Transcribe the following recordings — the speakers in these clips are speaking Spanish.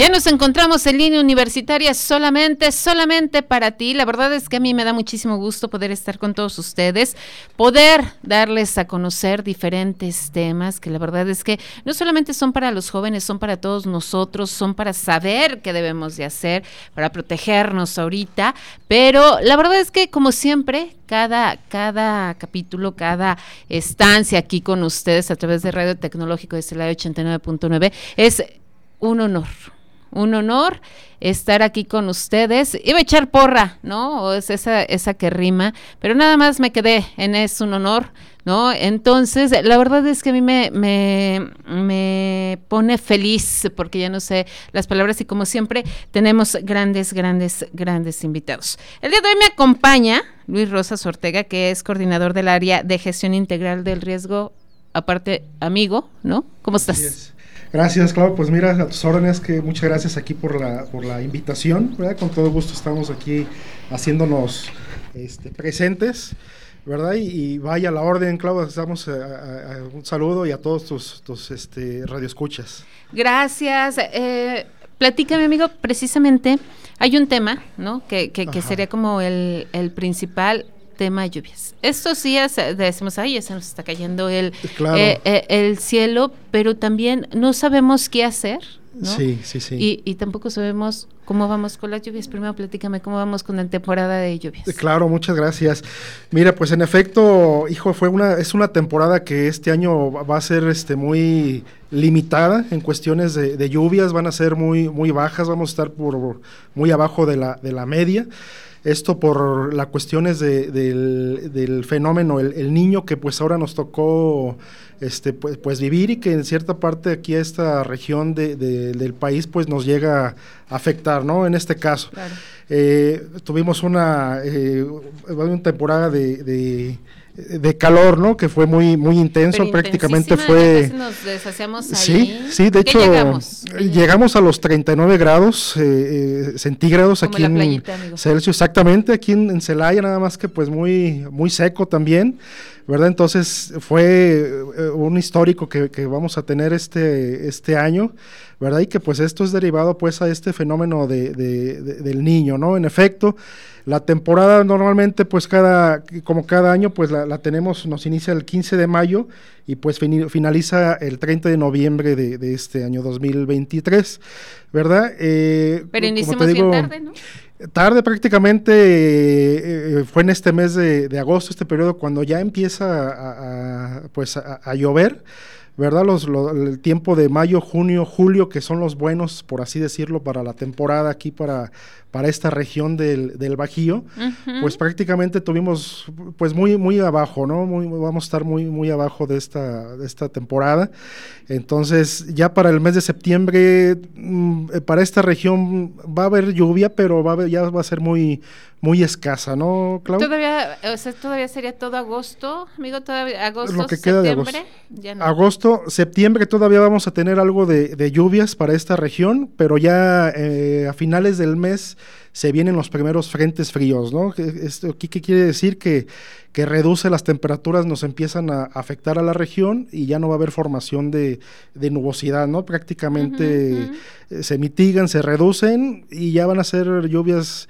Ya nos encontramos en línea universitaria solamente, solamente para ti. La verdad es que a mí me da muchísimo gusto poder estar con todos ustedes, poder darles a conocer diferentes temas que la verdad es que no solamente son para los jóvenes, son para todos nosotros, son para saber qué debemos de hacer, para protegernos ahorita. Pero la verdad es que como siempre, cada, cada capítulo, cada estancia aquí con ustedes a través de Radio Tecnológico de Celaya 89.9 es un honor un honor estar aquí con ustedes. Iba a echar porra, ¿no? O es esa, esa que rima, pero nada más me quedé en es un honor, ¿no? Entonces, la verdad es que a mí me, me, me pone feliz porque ya no sé las palabras y como siempre tenemos grandes, grandes, grandes invitados. El día de hoy me acompaña Luis Rosas Ortega, que es coordinador del área de gestión integral del riesgo, aparte amigo, ¿no? ¿Cómo estás? Gracias, Claudio. Pues mira, a tus órdenes, que muchas gracias aquí por la, por la invitación, ¿verdad? Con todo gusto estamos aquí haciéndonos este, presentes, ¿verdad? Y, vaya la orden, Claudio, damos eh, un saludo y a todos tus, tus este, radioescuchas. Gracias. Eh, platícame, amigo, precisamente hay un tema, ¿no? Que, que, que sería como el, el principal tema lluvias. Estos días eh, decimos, ay, ya se nos está cayendo el, eh, eh, el cielo, pero también no sabemos qué hacer. ¿no? Sí, sí, sí. Y, y, tampoco sabemos cómo vamos con las lluvias. Primero platícame cómo vamos con la temporada de lluvias. Claro, muchas gracias. Mira, pues en efecto, hijo, fue una, es una temporada que este año va a ser este muy limitada en cuestiones de, de lluvias, van a ser muy, muy bajas, vamos a estar por muy abajo de la, de la media. Esto por las cuestiones de, del, del, fenómeno, el, el, niño que pues ahora nos tocó este, pues, pues, vivir y que en cierta parte aquí a esta región de, de, del país pues nos llega a afectar, ¿no? En este caso. Claro. Eh, tuvimos una, eh, una temporada de de calor, ¿no? Que fue muy muy intenso, prácticamente fue nos deshacíamos Sí, ahí. sí, de hecho llegamos? llegamos? a los 39 grados eh, centígrados Como aquí en playita, Celsius, exactamente, aquí en, en, Celaya, nada más que pues muy muy seco también, ¿verdad? Entonces fue eh, un histórico que, que, vamos a tener este este año, ¿verdad? Y que pues esto es derivado pues a este fenómeno de, de, de, del niño, ¿no? En efecto, la temporada normalmente, pues cada, como cada año, pues la, la, tenemos, nos inicia el 15 de mayo y pues fin, finaliza el 30 de noviembre de, este año 2023, ¿verdad? Eh, Pero iniciamos bien tarde, ¿no? Tarde prácticamente eh, fue en este mes de, agosto, este periodo, cuando ya empieza a, pues a, llover. ¿verdad? Los, lo, el tiempo de mayo, junio, julio, que son los buenos, por así decirlo, para la temporada aquí para, para esta región del, del Bajío, uh -huh. pues prácticamente tuvimos pues muy, muy abajo, ¿no? Muy, vamos a estar muy, muy abajo de esta, de esta temporada. Entonces, ya para el mes de septiembre, mmm, para esta región va a haber lluvia, pero va a haber, ya va a ser muy, muy escasa, ¿no, Clau? Todavía, o sea, todavía sería todo agosto, amigo, todavía agosto, Lo que queda septiembre, de agosto. Ya no. Agosto, septiembre todavía vamos a tener algo de, de lluvias para esta región, pero ya eh, a finales del mes se vienen los primeros frentes fríos, ¿no? Esto qué quiere decir que, que reduce las temperaturas, nos empiezan a afectar a la región y ya no va a haber formación de, de nubosidad, ¿no? Prácticamente uh -huh, uh -huh. se mitigan, se reducen y ya van a ser lluvias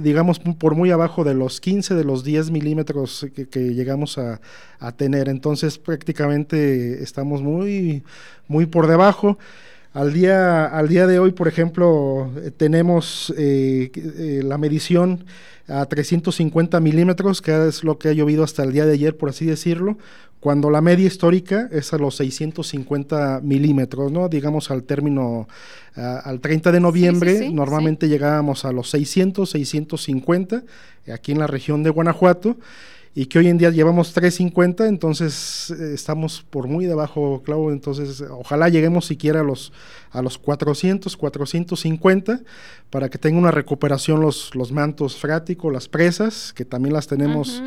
digamos, por muy abajo de los 15, de los 10 milímetros que, que llegamos a, a, tener. Entonces, prácticamente estamos muy, muy por debajo. Al día, al día de hoy, por ejemplo, tenemos eh, eh, la medición a 350 milímetros, que es lo que ha llovido hasta el día de ayer, por así decirlo, cuando la media histórica es a los 650 milímetros, ¿no? Digamos al término, uh, al 30 de noviembre, sí, sí, sí, normalmente llegábamos a los 600, 650, aquí en la región de Guanajuato, y que hoy en día llevamos 3.50, entonces eh, estamos por muy debajo, Clau, entonces ojalá lleguemos siquiera a los, a los 400, 450, para que tenga una recuperación los, los mantos fráticos, las presas, que también las tenemos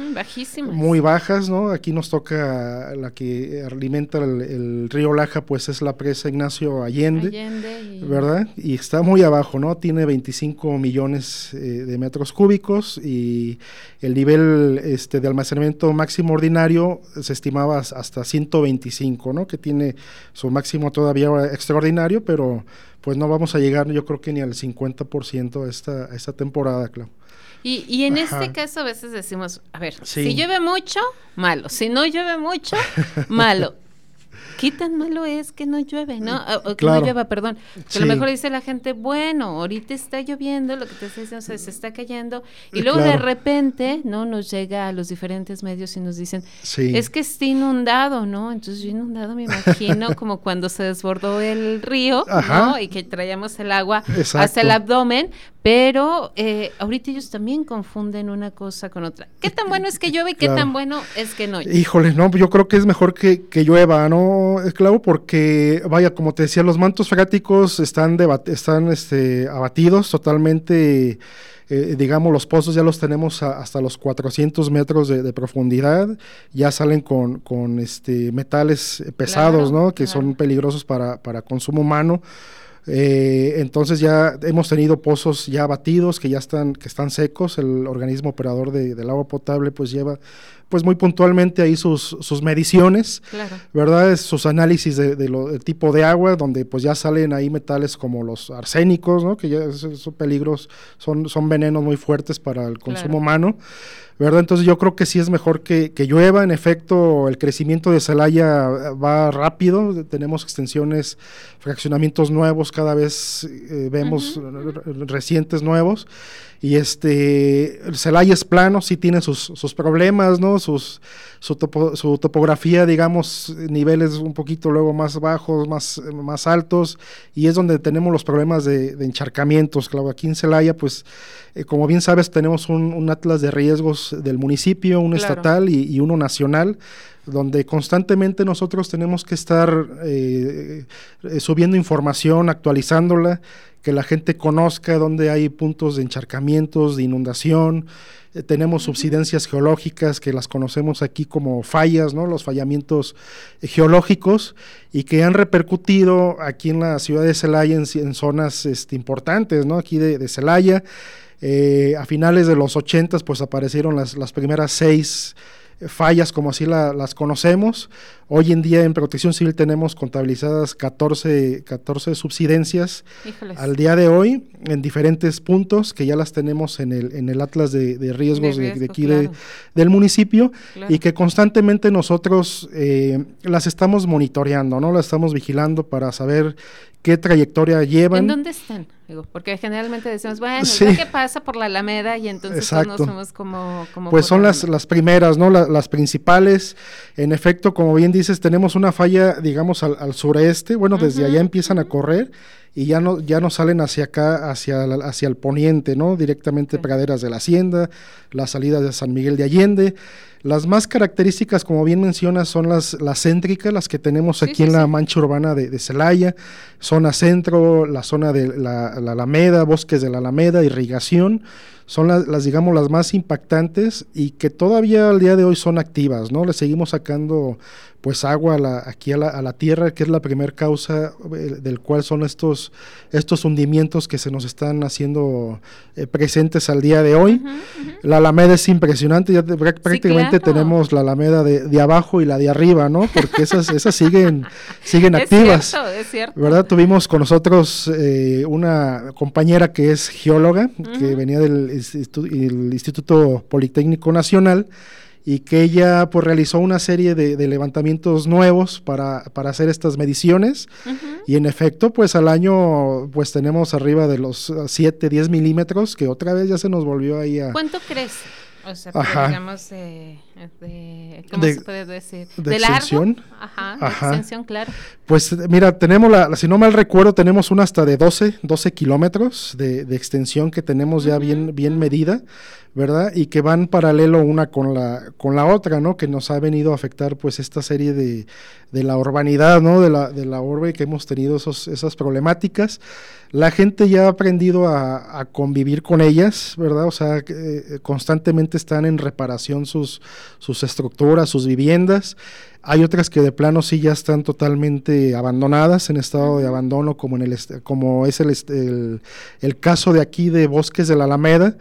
muy bajas, ¿no? Aquí nos toca la que alimenta el, río Laja, pues es la presa Ignacio Allende, ¿verdad? Y está muy abajo, ¿no? Tiene 25 millones eh, de metros cúbicos y el nivel este, de almacenamiento máximo ordinario se estimaba hasta 125, ¿no? Que tiene su máximo todavía extraordinario, pero pues no vamos a llegar yo creo que ni al 50% a esta, esta temporada, claro. Y, y en este caso a veces decimos, a ver, si llueve mucho, malo, si no llueve mucho, malo. ¿Qué tan malo es que no llueve, no? O, que no llueva, perdón. a lo mejor dice la gente, bueno, ahorita está lloviendo, lo que te estoy diciendo, se está cayendo. Y luego de repente, ¿no? Nos llega a los diferentes medios y nos dicen, es que está inundado, ¿no? Entonces yo inundado me imagino como cuando se desbordó el río, ¿no? Y que traíamos el agua hasta el abdomen, pero eh, ahorita ellos también confunden una cosa con otra. ¿Qué tan bueno es que llueve y qué tan bueno es que no llueve? Híjole, no, yo creo que es mejor que, que llueva, ¿no, Clau? Porque, vaya, como te decía, los mantos freáticos están, están este, abatidos totalmente. Eh, digamos, los pozos ya los tenemos hasta los 400 metros de, profundidad, ya salen con, con este, metales pesados, ¿no? Que son peligrosos para, para consumo humano. Eh, entonces ya hemos tenido pozos ya batidos que ya están, que están secos. El organismo operador de, del agua potable pues lleva pues muy puntualmente ahí sus, sus mediciones, ¿verdad? Sus análisis de, del tipo de agua, donde pues ya salen ahí metales como los arsénicos, ¿no? Que ya son peligros, son, son venenos muy fuertes para el consumo humano. ¿verdad? Entonces yo creo que sí es mejor que, llueva. En efecto, el crecimiento de Celaya va rápido. Tenemos extensiones, fraccionamientos nuevos, cada vez eh, vemos recientes nuevos. Y este, Celaya es plano, sí tiene sus, sus problemas, ¿no? Sus, su, su, topografía, digamos, niveles un poquito luego más bajos, más, más altos, y es donde tenemos los problemas de, encharcamientos. Claro, aquí en Celaya, pues, eh, como bien sabes, tenemos un, atlas de riesgos del municipio, un estatal y, uno nacional donde constantemente nosotros tenemos que estar eh, eh, subiendo información, actualizándola, que la gente conozca dónde hay puntos de encharcamientos, de inundación. Eh, tenemos subsidencias geológicas que las conocemos aquí como fallas, ¿no? los fallamientos geológicos y que han repercutido aquí en la ciudad de Celaya en, zonas este, importantes, ¿no? aquí de, Celaya. Eh, a finales de los 80 pues aparecieron las, las primeras seis fallas como así las conocemos. Hoy en día en Protección Civil tenemos contabilizadas 14, 14 subsidencias al día de hoy en diferentes puntos que ya las tenemos en el, en el Atlas de, Riesgos de, aquí del municipio y que constantemente nosotros eh, las estamos monitoreando, ¿no? Las estamos vigilando para saber qué trayectoria llevan. ¿En dónde están? porque generalmente decimos, bueno, ¿qué pasa por la Alameda y entonces no somos como, Pues son las, las primeras, ¿no? las principales. En efecto, como bien dices, tenemos una falla, digamos, al, sureste. Bueno, desde allá empiezan a correr y ya no, ya no salen hacia acá, hacia, hacia el poniente, ¿no? Directamente praderas de la Hacienda, la salida de San Miguel de Allende. Las más características, como bien mencionas, son las, las céntricas, las que tenemos aquí en la mancha urbana de, de, Celaya, zona centro, la zona de la, la Alameda, bosques de la Alameda, irrigación son las, las, digamos, las más impactantes y que todavía al día de hoy son activas, ¿no? Le seguimos sacando pues agua aquí a la, tierra, que es la primera causa eh, del cual son estos, estos hundimientos que se nos están haciendo eh, presentes al día de hoy. La alameda es impresionante, ya prácticamente tenemos la alameda de, abajo y la de arriba, ¿no? Porque esas, esas siguen, siguen activas. Es cierto, ¿Verdad? Tuvimos con nosotros eh, una compañera que es geóloga, que venía del Instituto Politécnico Nacional, y que ella pues realizó una serie de, levantamientos nuevos para, para, hacer estas mediciones. Y en efecto pues al año pues tenemos arriba de los 7, 10 milímetros que otra vez ya se nos volvió ahí a... ¿Cuánto crees? O sea, digamos de ¿cómo se puede decir? De, extensión. Ajá, de extensión, claro. Pues mira, tenemos la, si no mal recuerdo, tenemos una hasta de 12, 12 kilómetros de, de extensión que tenemos ya bien, bien medida. ¿verdad? Y que van paralelo una con la, con la otra, ¿no? Que nos ha venido a afectar pues esta serie de, de la urbanidad, ¿no? De la, de la urbe que hemos tenido esos, esas problemáticas. La gente ya ha aprendido a, convivir con ellas, ¿verdad? O sea, eh, constantemente están en reparación sus, sus estructuras, sus viviendas. Hay otras que de plano sí ya están totalmente abandonadas, en estado de abandono, como, en el, como es el, el, el caso de aquí de Bosques de la Alameda,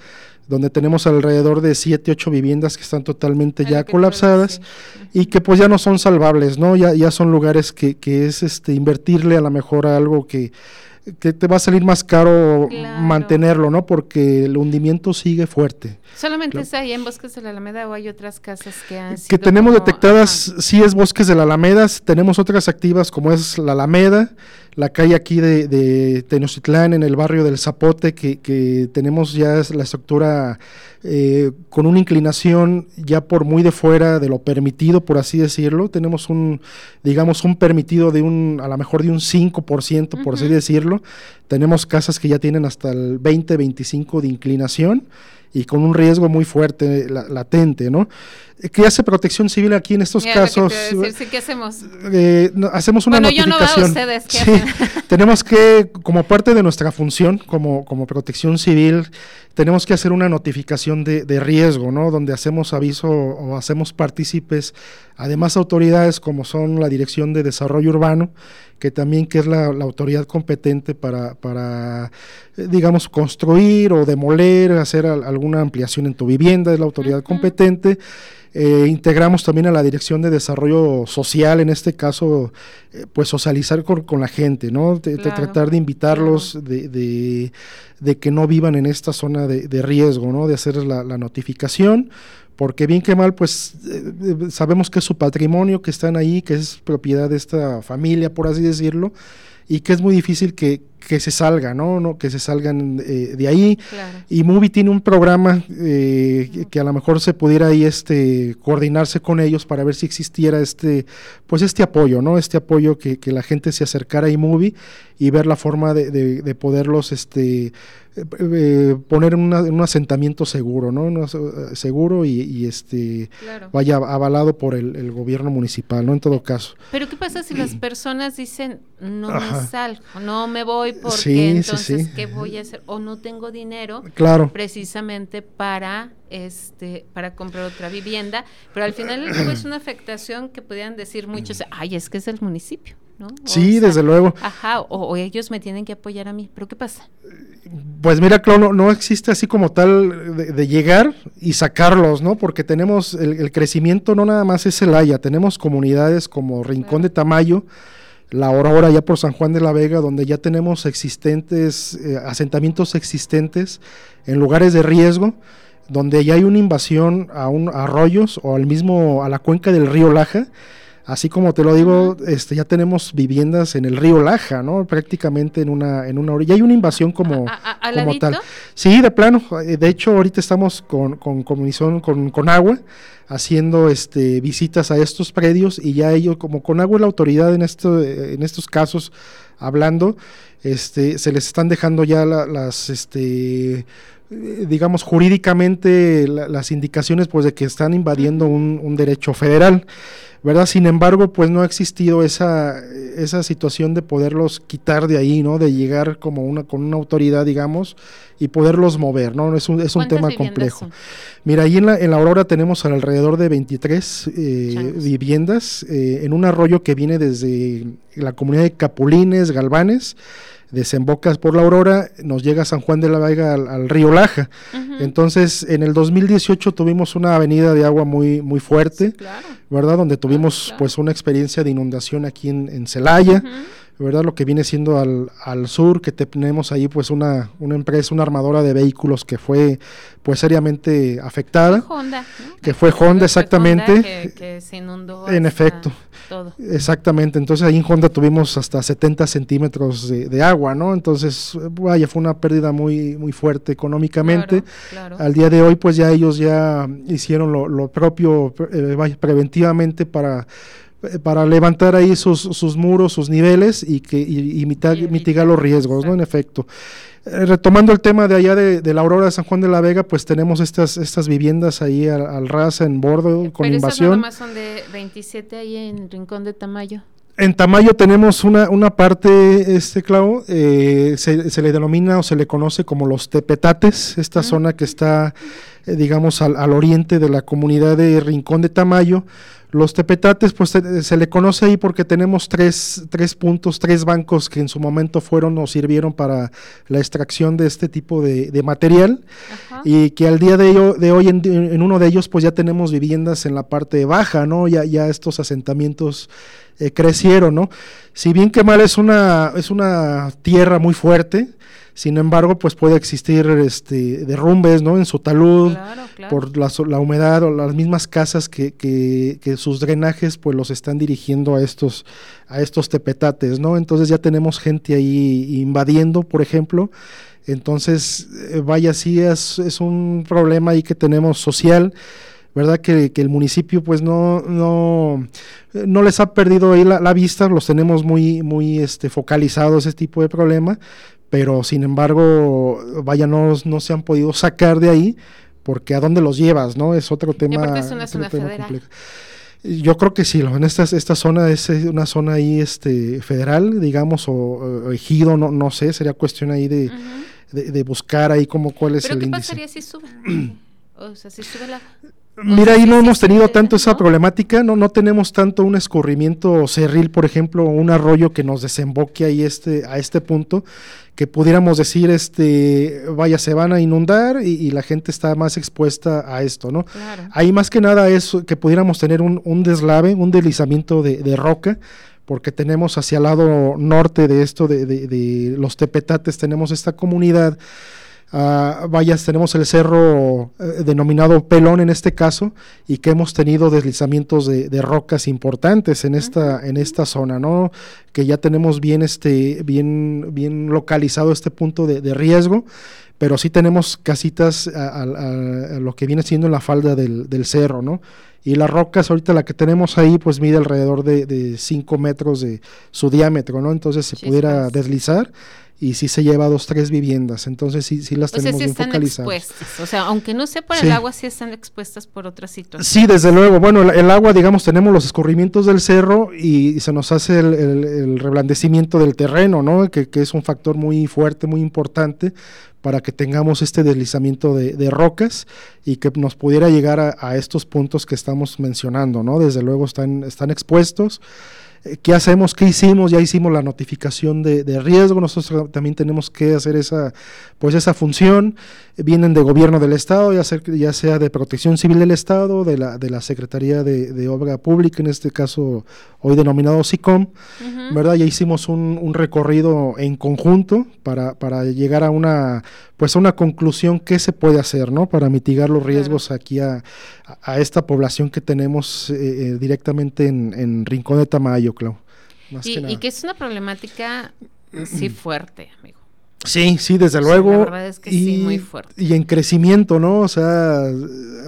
donde tenemos alrededor de 7, 8 viviendas que están totalmente ya colapsadas y que pues ya no son salvables, ¿no? Ya, ya son lugares que, que es este invertirle a lo mejor a algo que, que te va a salir más caro mantenerlo, ¿no? Porque el hundimiento sigue fuerte. ¿Solamente es ahí en Bosques de la Alameda o hay otras casas que han Que tenemos detectadas, sí es Bosques de la Alameda, tenemos otras activas como es la Alameda, la calle aquí de, de Tenochtitlán, en el barrio del Zapote, que, que tenemos ya la estructura eh, con una inclinación ya por muy de fuera de lo permitido, por así decirlo. Tenemos un, digamos, un permitido de un, a lo mejor de un 5%, por así decirlo. Tenemos casas que ya tienen hasta el 20, 25 de inclinación y con un riesgo muy fuerte, latente, ¿no? ¿Qué hace Protección Civil aquí en estos casos? ¿Qué hacemos? Eh, hacemos una notificación. tenemos que, como parte de nuestra función como, como Protección Civil, tenemos que hacer una notificación de, de, riesgo, ¿no? Donde hacemos aviso o hacemos partícipes, además autoridades como son la Dirección de Desarrollo Urbano, que también que es la, autoridad competente para, para, eh, digamos, construir o demoler, hacer alguna ampliación en tu vivienda, es la autoridad competente. Eh, integramos también a la Dirección de Desarrollo Social, en este caso, eh, pues socializar con, con, la gente, ¿no? tratar de invitarlos, de, de, que no vivan en esta zona de, de riesgo, ¿no? De hacer la, la notificación porque bien que mal, pues eh, sabemos que es su patrimonio, que están ahí, que es propiedad de esta familia, por así decirlo, y que es muy difícil que, que se salga, ¿no? ¿no? Que se salgan eh, de ahí. Y Movie tiene un programa eh, que a lo mejor se pudiera ahí este, coordinarse con ellos para ver si existiera este, pues este apoyo, ¿no? Este apoyo que, que la gente se acercara a iMovie y ver la forma de, de, de poderlos este, eh, poner en, un asentamiento seguro, ¿no? Eh, seguro y, este vaya avalado por el, gobierno municipal, ¿no? En todo caso. Pero ¿qué pasa si las personas dicen no me salgo, no me voy porque entonces qué voy a hacer o no tengo dinero claro. precisamente para este para comprar otra vivienda, pero al final es una afectación que podrían decir muchos, ay, es que es el municipio. ¿No? Sí, desde luego. Ajá, o, ellos me tienen que apoyar a mí, pero ¿qué pasa? Pues mira, Clono, no, existe así como tal de, llegar y sacarlos, ¿no? Porque tenemos el, crecimiento, no nada más es el Haya, tenemos comunidades como Rincón de Tamayo, la Aurora ya por San Juan de la Vega, donde ya tenemos existentes, eh, asentamientos existentes en lugares de riesgo, donde ya hay una invasión a, un, a arroyos o al mismo, a la cuenca del río Laja, Así como te lo digo, este, ya tenemos viviendas en el río Laja, ¿no? Prácticamente en una, en una orilla. Hay una invasión como, como tal. Sí, de plano. Eh, de hecho, ahorita estamos con, con comisión con, con agua haciendo este, visitas a estos predios y ya ellos, como con agua la autoridad en, esto, en estos casos hablando, este, se les están dejando ya las, este, digamos, jurídicamente las indicaciones pues de que están invadiendo un, un derecho federal. ¿Verdad? Sin embargo, pues no ha existido esa, esa situación de poderlos quitar de ahí, ¿no? De llegar como una, con una autoridad, digamos, y poderlos mover, ¿no? Es un, es un tema complejo. Mira, ahí en la, en la Aurora tenemos alrededor de 23 eh, viviendas eh, en un arroyo que viene desde la comunidad de Capulines, Galvanes, desembocas por la Aurora, nos llega a San Juan de la Vega al, río Laja. Entonces, en el 2018 tuvimos una avenida de agua muy, muy fuerte, ¿verdad? Donde tuvimos pues una experiencia de inundación aquí en, Celaya. ¿Verdad? Lo que viene siendo al, al sur, que tenemos ahí pues una, una empresa, una armadora de vehículos que fue pues seriamente afectada. Honda, Que fue Honda, exactamente. que, se inundó. En efecto. Todo. Exactamente. Entonces ahí en Honda tuvimos hasta 70 centímetros de, agua, ¿no? Entonces, vaya, fue una pérdida muy, muy fuerte económicamente. Al día de hoy, pues ya ellos ya hicieron lo, lo propio eh, preventivamente para para levantar ahí sus, sus muros, sus niveles y que y, mitigar, los riesgos, ¿no? En efecto. Eh, retomando el tema de allá de, la Aurora de San Juan de la Vega, pues tenemos estas estas viviendas ahí al, al ras en bordo con invasión. Pero son de 27 ahí en Rincón de Tamayo. En Tamayo tenemos una, una parte, este clavo, eh, se, le denomina o se le conoce como los Tepetates, esta zona que está, digamos, al, al, oriente de la comunidad de Rincón de Tamayo. Los tepetates, pues se, le conoce ahí porque tenemos tres, tres, puntos, tres bancos que en su momento fueron o sirvieron para la extracción de este tipo de, material y que al día de, de hoy en, uno de ellos pues ya tenemos viviendas en la parte baja, ¿no? Ya, ya estos asentamientos eh, crecieron, ¿no? Si bien que mal es una, es una tierra muy fuerte, sin embargo, pues puede existir este, derrumbes ¿no? en su talud por la, la, humedad o las mismas casas que, que, que, sus drenajes pues los están dirigiendo a estos, a estos tepetates, ¿no? Entonces ya tenemos gente ahí invadiendo, por ejemplo. Entonces, eh, vaya, sí es, es un problema ahí que tenemos social. ¿verdad? Que, que, el municipio pues no, no, no les ha perdido ahí la, la, vista, los tenemos muy, muy este, focalizados ese tipo de problema, pero sin embargo, vaya, no, no se han podido sacar de ahí, porque a dónde los llevas, ¿no? Es otro tema. es una zona federal. Yo creo que sí, en esta, esta zona es una zona ahí este, federal, digamos, o, ejido, no, no sé, sería cuestión ahí de, de, buscar ahí como cuál es el qué índice. pasaría si sube? o sea, si sube la... Mira, ahí no hemos tenido tanto esa problemática, no, no tenemos tanto un escurrimiento cerril, por ejemplo, un arroyo que nos desemboque ahí este, a este punto, que pudiéramos decir, este, vaya, se van a inundar y, la gente está más expuesta a esto, ¿no? Ahí más que nada es que pudiéramos tener un, un deslave, un deslizamiento de, de roca, porque tenemos hacia el lado norte de esto, de, de, de los tepetates, tenemos esta comunidad Uh, vayas, tenemos el cerro eh, denominado Pelón en este caso y que hemos tenido deslizamientos de, rocas importantes en esta, en esta zona, ¿no? Que ya tenemos bien, este, bien, bien localizado este punto de, riesgo, pero sí tenemos casitas a, lo que viene siendo en la falda del, cerro, ¿no? Y las rocas, ahorita la que tenemos ahí, pues mide alrededor de 5 metros de su diámetro, ¿no? Entonces se pudiera deslizar y sí se lleva dos, tres viviendas, entonces sí, sí las tenemos bien focalizadas. O sea, aunque no sea por el agua, sí están expuestas por otras situaciones. Sí, desde luego. Bueno, el, agua, digamos, tenemos los escurrimientos del cerro y, se nos hace el, reblandecimiento del terreno, ¿no? Que, que, es un factor muy fuerte, muy importante para que tengamos este deslizamiento de, de rocas y que nos pudiera llegar a, a, estos puntos que estamos mencionando, ¿no? Desde luego están, están expuestos. ¿Qué hacemos? ¿Qué hicimos? Ya hicimos la notificación de, de, riesgo, nosotros también tenemos que hacer esa, pues esa función. Vienen de gobierno del Estado, ya sea, ya sea de protección civil del Estado, de la, de la Secretaría de, de Obra Pública, en este caso hoy denominado SICOM, ¿verdad? Ya hicimos un, un, recorrido en conjunto para, para llegar a una, pues a una conclusión qué se puede hacer, ¿no? Para mitigar los riesgos aquí a, a, esta población que tenemos eh, eh, directamente en, en Rincón de Tamayo, Clau. y, que y que es una problemática sí fuerte, amigo. Sí, sí, desde luego. la verdad es que y, sí, muy fuerte. Y en crecimiento, ¿no? O sea,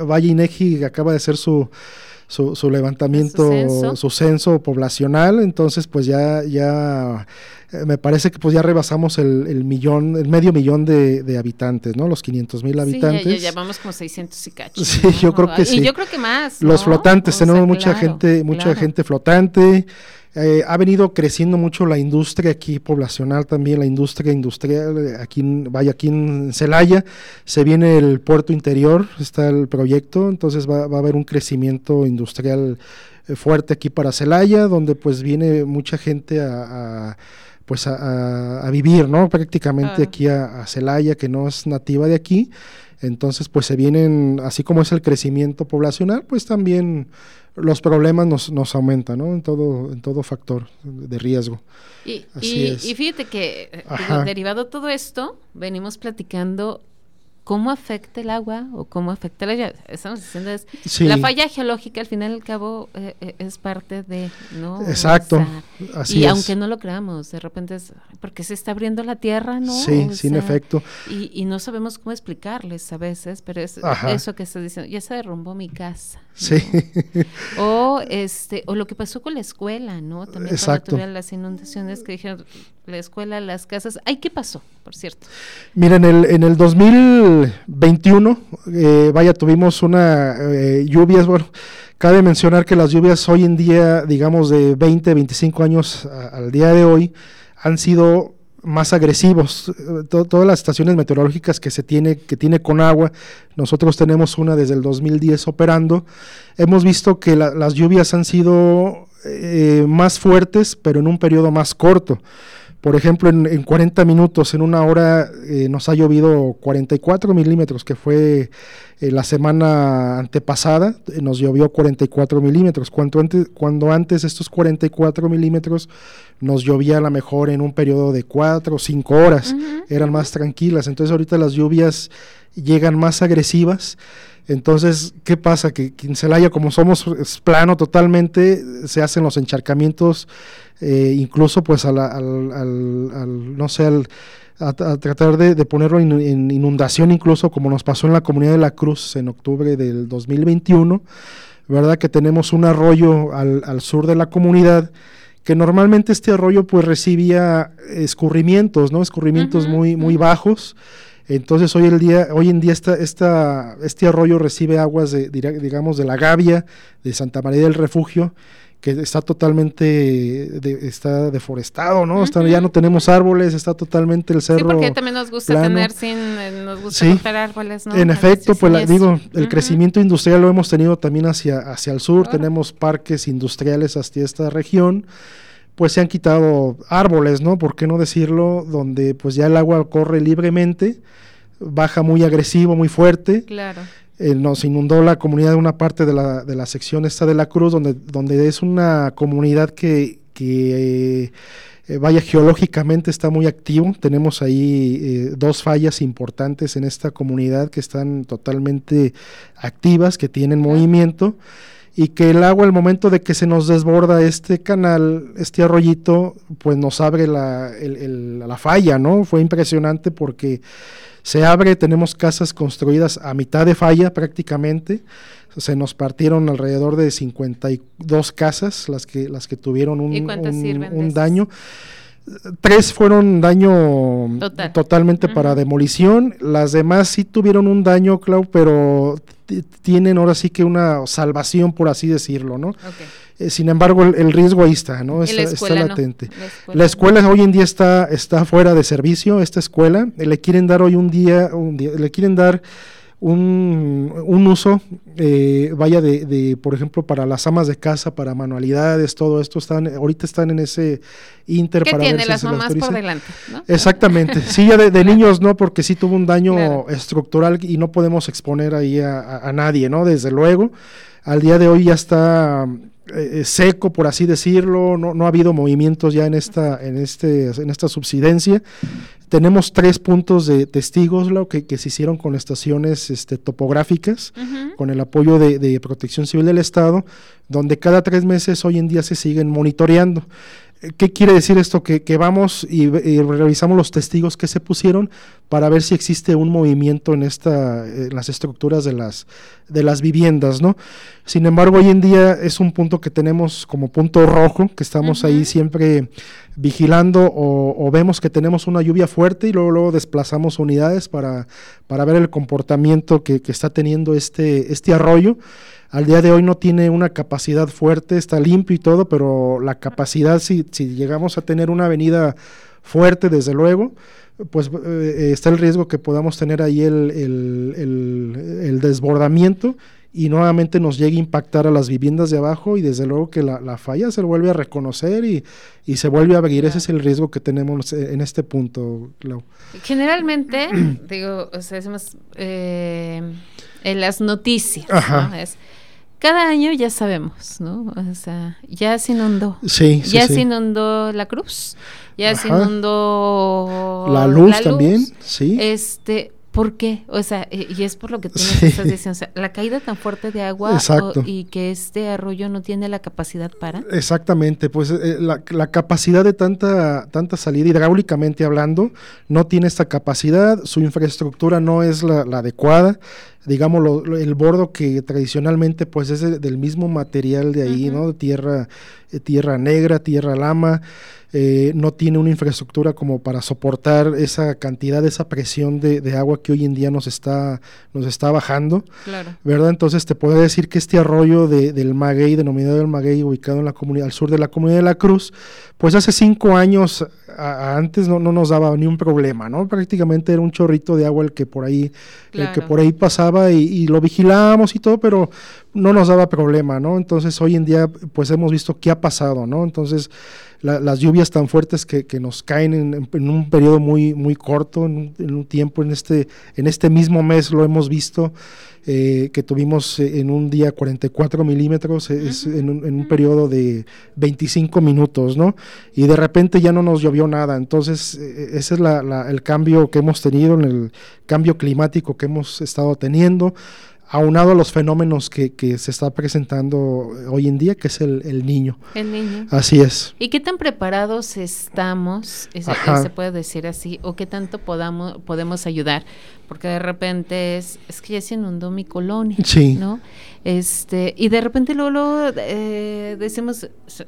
Valle Inegi acaba de hacer su, su, su levantamiento, su censo? poblacional, entonces pues ya, ya eh, me parece que pues ya rebasamos el, el millón, el medio millón de, de, habitantes, ¿no? Los 500 mil habitantes. Sí, ya, ya, vamos como 600 y cacho. Sí, yo creo que sí. Y yo creo que más. Los flotantes, tenemos mucha gente, mucha gente flotante. Eh, ha venido creciendo mucho la industria aquí poblacional también, la industria industrial, eh, aquí, vaya, aquí en Celaya, se viene el puerto interior, está el proyecto, entonces va, va a haber un crecimiento industrial fuerte aquí para Celaya, donde pues viene mucha gente a, pues a, vivir, ¿no? Prácticamente aquí a, Celaya, que no es nativa de aquí. Entonces, pues se vienen, así como es el crecimiento poblacional, pues también los problemas nos, nos aumentan, ¿no? En todo, en todo factor de riesgo. Y, y, fíjate que, eh, derivado de todo esto, venimos platicando cómo afecta el agua o cómo afecta la llave. Estamos diciendo es la falla geológica al final y al cabo eh, eh, es parte de no exacto. Y aunque no lo creamos de repente es porque se está abriendo la tierra no sí sin efecto. y, y, no sabemos cómo explicarles a veces pero es eso que estás diciendo ya se derrumbó mi casa sí o este o lo que pasó con la escuela no también exacto. cuando las inundaciones que dijeron la escuela, las casas. ¿Ay, qué pasó, por cierto? Mira, en el, en el 2021, eh, vaya, tuvimos una eh, lluvias, bueno, cabe mencionar que las lluvias hoy en día, digamos de 20, 25 años al día de hoy, han sido más agresivos. todas las estaciones meteorológicas que se tiene, que tiene con agua, nosotros tenemos una desde el 2010 operando, hemos visto que las lluvias han sido eh, más fuertes, pero en un periodo más corto. Por ejemplo, en, 40 minutos, en una hora, eh, nos ha llovido 44 milímetros, que fue eh, la semana antepasada, eh, nos llovió 44 milímetros. Cuando antes, cuando antes estos 44 milímetros nos llovía a lo mejor en un periodo de 4 o 5 horas, eran más tranquilas. Entonces ahorita las lluvias llegan más agresivas. Entonces, ¿qué pasa? Que en Celaya, como somos plano totalmente, se hacen los encharcamientos eh, incluso pues al, no sé, a, tratar de, ponerlo en, inundación, incluso como nos pasó en la comunidad de la Cruz en octubre del 2021, ¿verdad? Que tenemos un arroyo al, sur de la comunidad que normalmente este arroyo pues recibía escurrimientos, ¿no? Escurrimientos muy, muy bajos. Entonces hoy, el día, hoy en día esta, esta, este arroyo recibe aguas de, digamos, de la Gavia, de Santa María del Refugio, que está totalmente está deforestado, ¿no? ya no tenemos árboles, está totalmente el cerro. Sí, porque también nos gusta tener sin, eh, nos gusta árboles, ¿no? En efecto, pues digo, el crecimiento industrial lo hemos tenido también hacia, hacia el sur, tenemos parques industriales hacia esta región, pues se han quitado árboles, ¿no? ¿Por qué no decirlo? Donde pues ya el agua corre libremente, baja muy agresivo, muy fuerte. Claro eh, nos inundó la comunidad de una parte de la, de la sección esta de la Cruz, donde, donde es una comunidad que, que eh, vaya, geológicamente está muy activo. Tenemos ahí eh, dos fallas importantes en esta comunidad que están totalmente activas, que tienen movimiento y que el agua al momento de que se nos desborda este canal, este arroyito, pues nos abre la, la falla, ¿no? Fue impresionante porque se abre, tenemos casas construidas a mitad de falla prácticamente. Se nos partieron alrededor de 52 casas las que, las que tuvieron un, un, daño. Tres fueron daño totalmente para demolición. Las demás sí tuvieron un daño, Clau, pero tienen ahora sí que una salvación, por así decirlo, ¿no? Eh, sin embargo, el, riesgo ahí está, ¿no? Está, latente. La escuela, hoy en día está, está fuera de servicio, esta escuela. Le quieren dar hoy un día, un día le quieren dar un, un uso, eh, vaya de, por ejemplo, para las amas de casa, para manualidades, todo esto, están ahorita están en ese inter ¿Qué tiene las mamás por delante? Exactamente, sí, ya de, niños no, porque sí tuvo un daño estructural y no podemos exponer ahí a, a nadie, ¿no? Desde luego, al día de hoy ya está eh, seco, por así decirlo, no, ha habido movimientos ya en esta, en este, en esta subsidencia. Tenemos tres puntos de testigos lo que, se hicieron con estaciones este, topográficas, con el apoyo de, de Protección Civil del Estado, donde cada tres meses hoy en día se siguen monitoreando. ¿Qué quiere decir esto? Que, vamos y, revisamos los testigos que se pusieron para ver si existe un movimiento en esta, en las estructuras de las, de las viviendas, ¿no? Sin embargo, hoy en día es un punto que tenemos como punto rojo, que estamos ahí siempre vigilando o, vemos que tenemos una lluvia fuerte y luego, luego desplazamos unidades para, para ver el comportamiento que, está teniendo este, este arroyo. Al día de hoy no tiene una capacidad fuerte, está limpio y todo, pero la capacidad, si, si llegamos a tener una avenida fuerte, desde luego, pues eh, está el riesgo que podamos tener ahí el, el, el, desbordamiento y nuevamente nos llegue a impactar a las viviendas de abajo y desde luego que la, falla se vuelve a reconocer y, se vuelve a abrir. Ese es el riesgo que tenemos en este punto, Clau. Generalmente, digo, o sea, hacemos eh, en las noticias, cada año ya sabemos, ¿no? O sea, ya se inundó. Sí, sí Ya se inundó la cruz, ya se inundó la luz, también, sí. Este, ¿Por qué? O sea, y es por lo que tú estás diciendo, o sea, la caída tan fuerte de agua y que este arroyo no tiene la capacidad para. Exactamente, pues eh, la, capacidad de tanta, tanta salida hidráulicamente hablando no tiene esta capacidad, su infraestructura no es la, adecuada, digamos, el bordo que tradicionalmente pues es del mismo material de ahí, ¿no? Tierra, eh, tierra negra, tierra lama. Eh, no tiene una infraestructura como para soportar esa cantidad, esa presión de, agua que hoy en día nos está, nos está bajando. ¿Verdad? Entonces te puedo decir que este arroyo del Maguey, denominado el Maguey, ubicado en la comunidad, al sur de la comunidad de la Cruz, pues hace cinco años antes no, nos daba ni un problema, ¿no? Prácticamente era un chorrito de agua el que por ahí, el que por ahí pasaba y, y lo vigilábamos y todo, pero no nos daba problema, ¿no? Entonces hoy en día pues hemos visto qué ha pasado, ¿no? Entonces las lluvias tan fuertes que, nos caen en, un periodo muy, muy corto, en un, tiempo, en este, en este mismo mes lo hemos visto, eh, que tuvimos eh, en un día 44 milímetros, en, un, en un periodo de 25 minutos, ¿no? Y de repente ya no nos llovió nada, entonces ese es el cambio que hemos tenido, en el cambio climático que hemos estado teniendo aunado a los fenómenos que, que, se está presentando hoy en día, que es el, niño. El niño. Así es. ¿Y qué tan preparados estamos, se puede decir así, o qué tanto podamos, podemos ayudar? Porque de repente es, es que ya se inundó mi colonia, sí. ¿no? Este, y de repente luego, eh, decimos,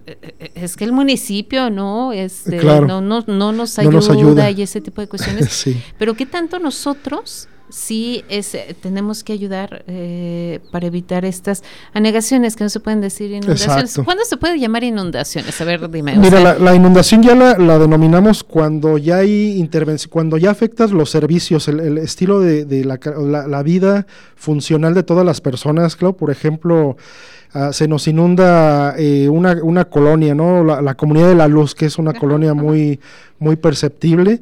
eh, es que el municipio, ¿no? Este, no, no, no, nos ayuda nos ayuda y ese tipo de cuestiones. sí. Pero qué tanto nosotros sí es, eh, tenemos que ayudar eh, para evitar estas anegaciones que no se pueden decir inundaciones. ¿Cuándo se puede llamar inundaciones? A ver, dime. Mira, la, inundación ya la, denominamos cuando ya hay intervención, cuando ya afectas los servicios, el, estilo de, la, vida funcional de todas las personas, claro, por ejemplo, ah, se nos inunda eh, una, una, colonia, ¿no? La, comunidad de la luz, que es una colonia muy, muy perceptible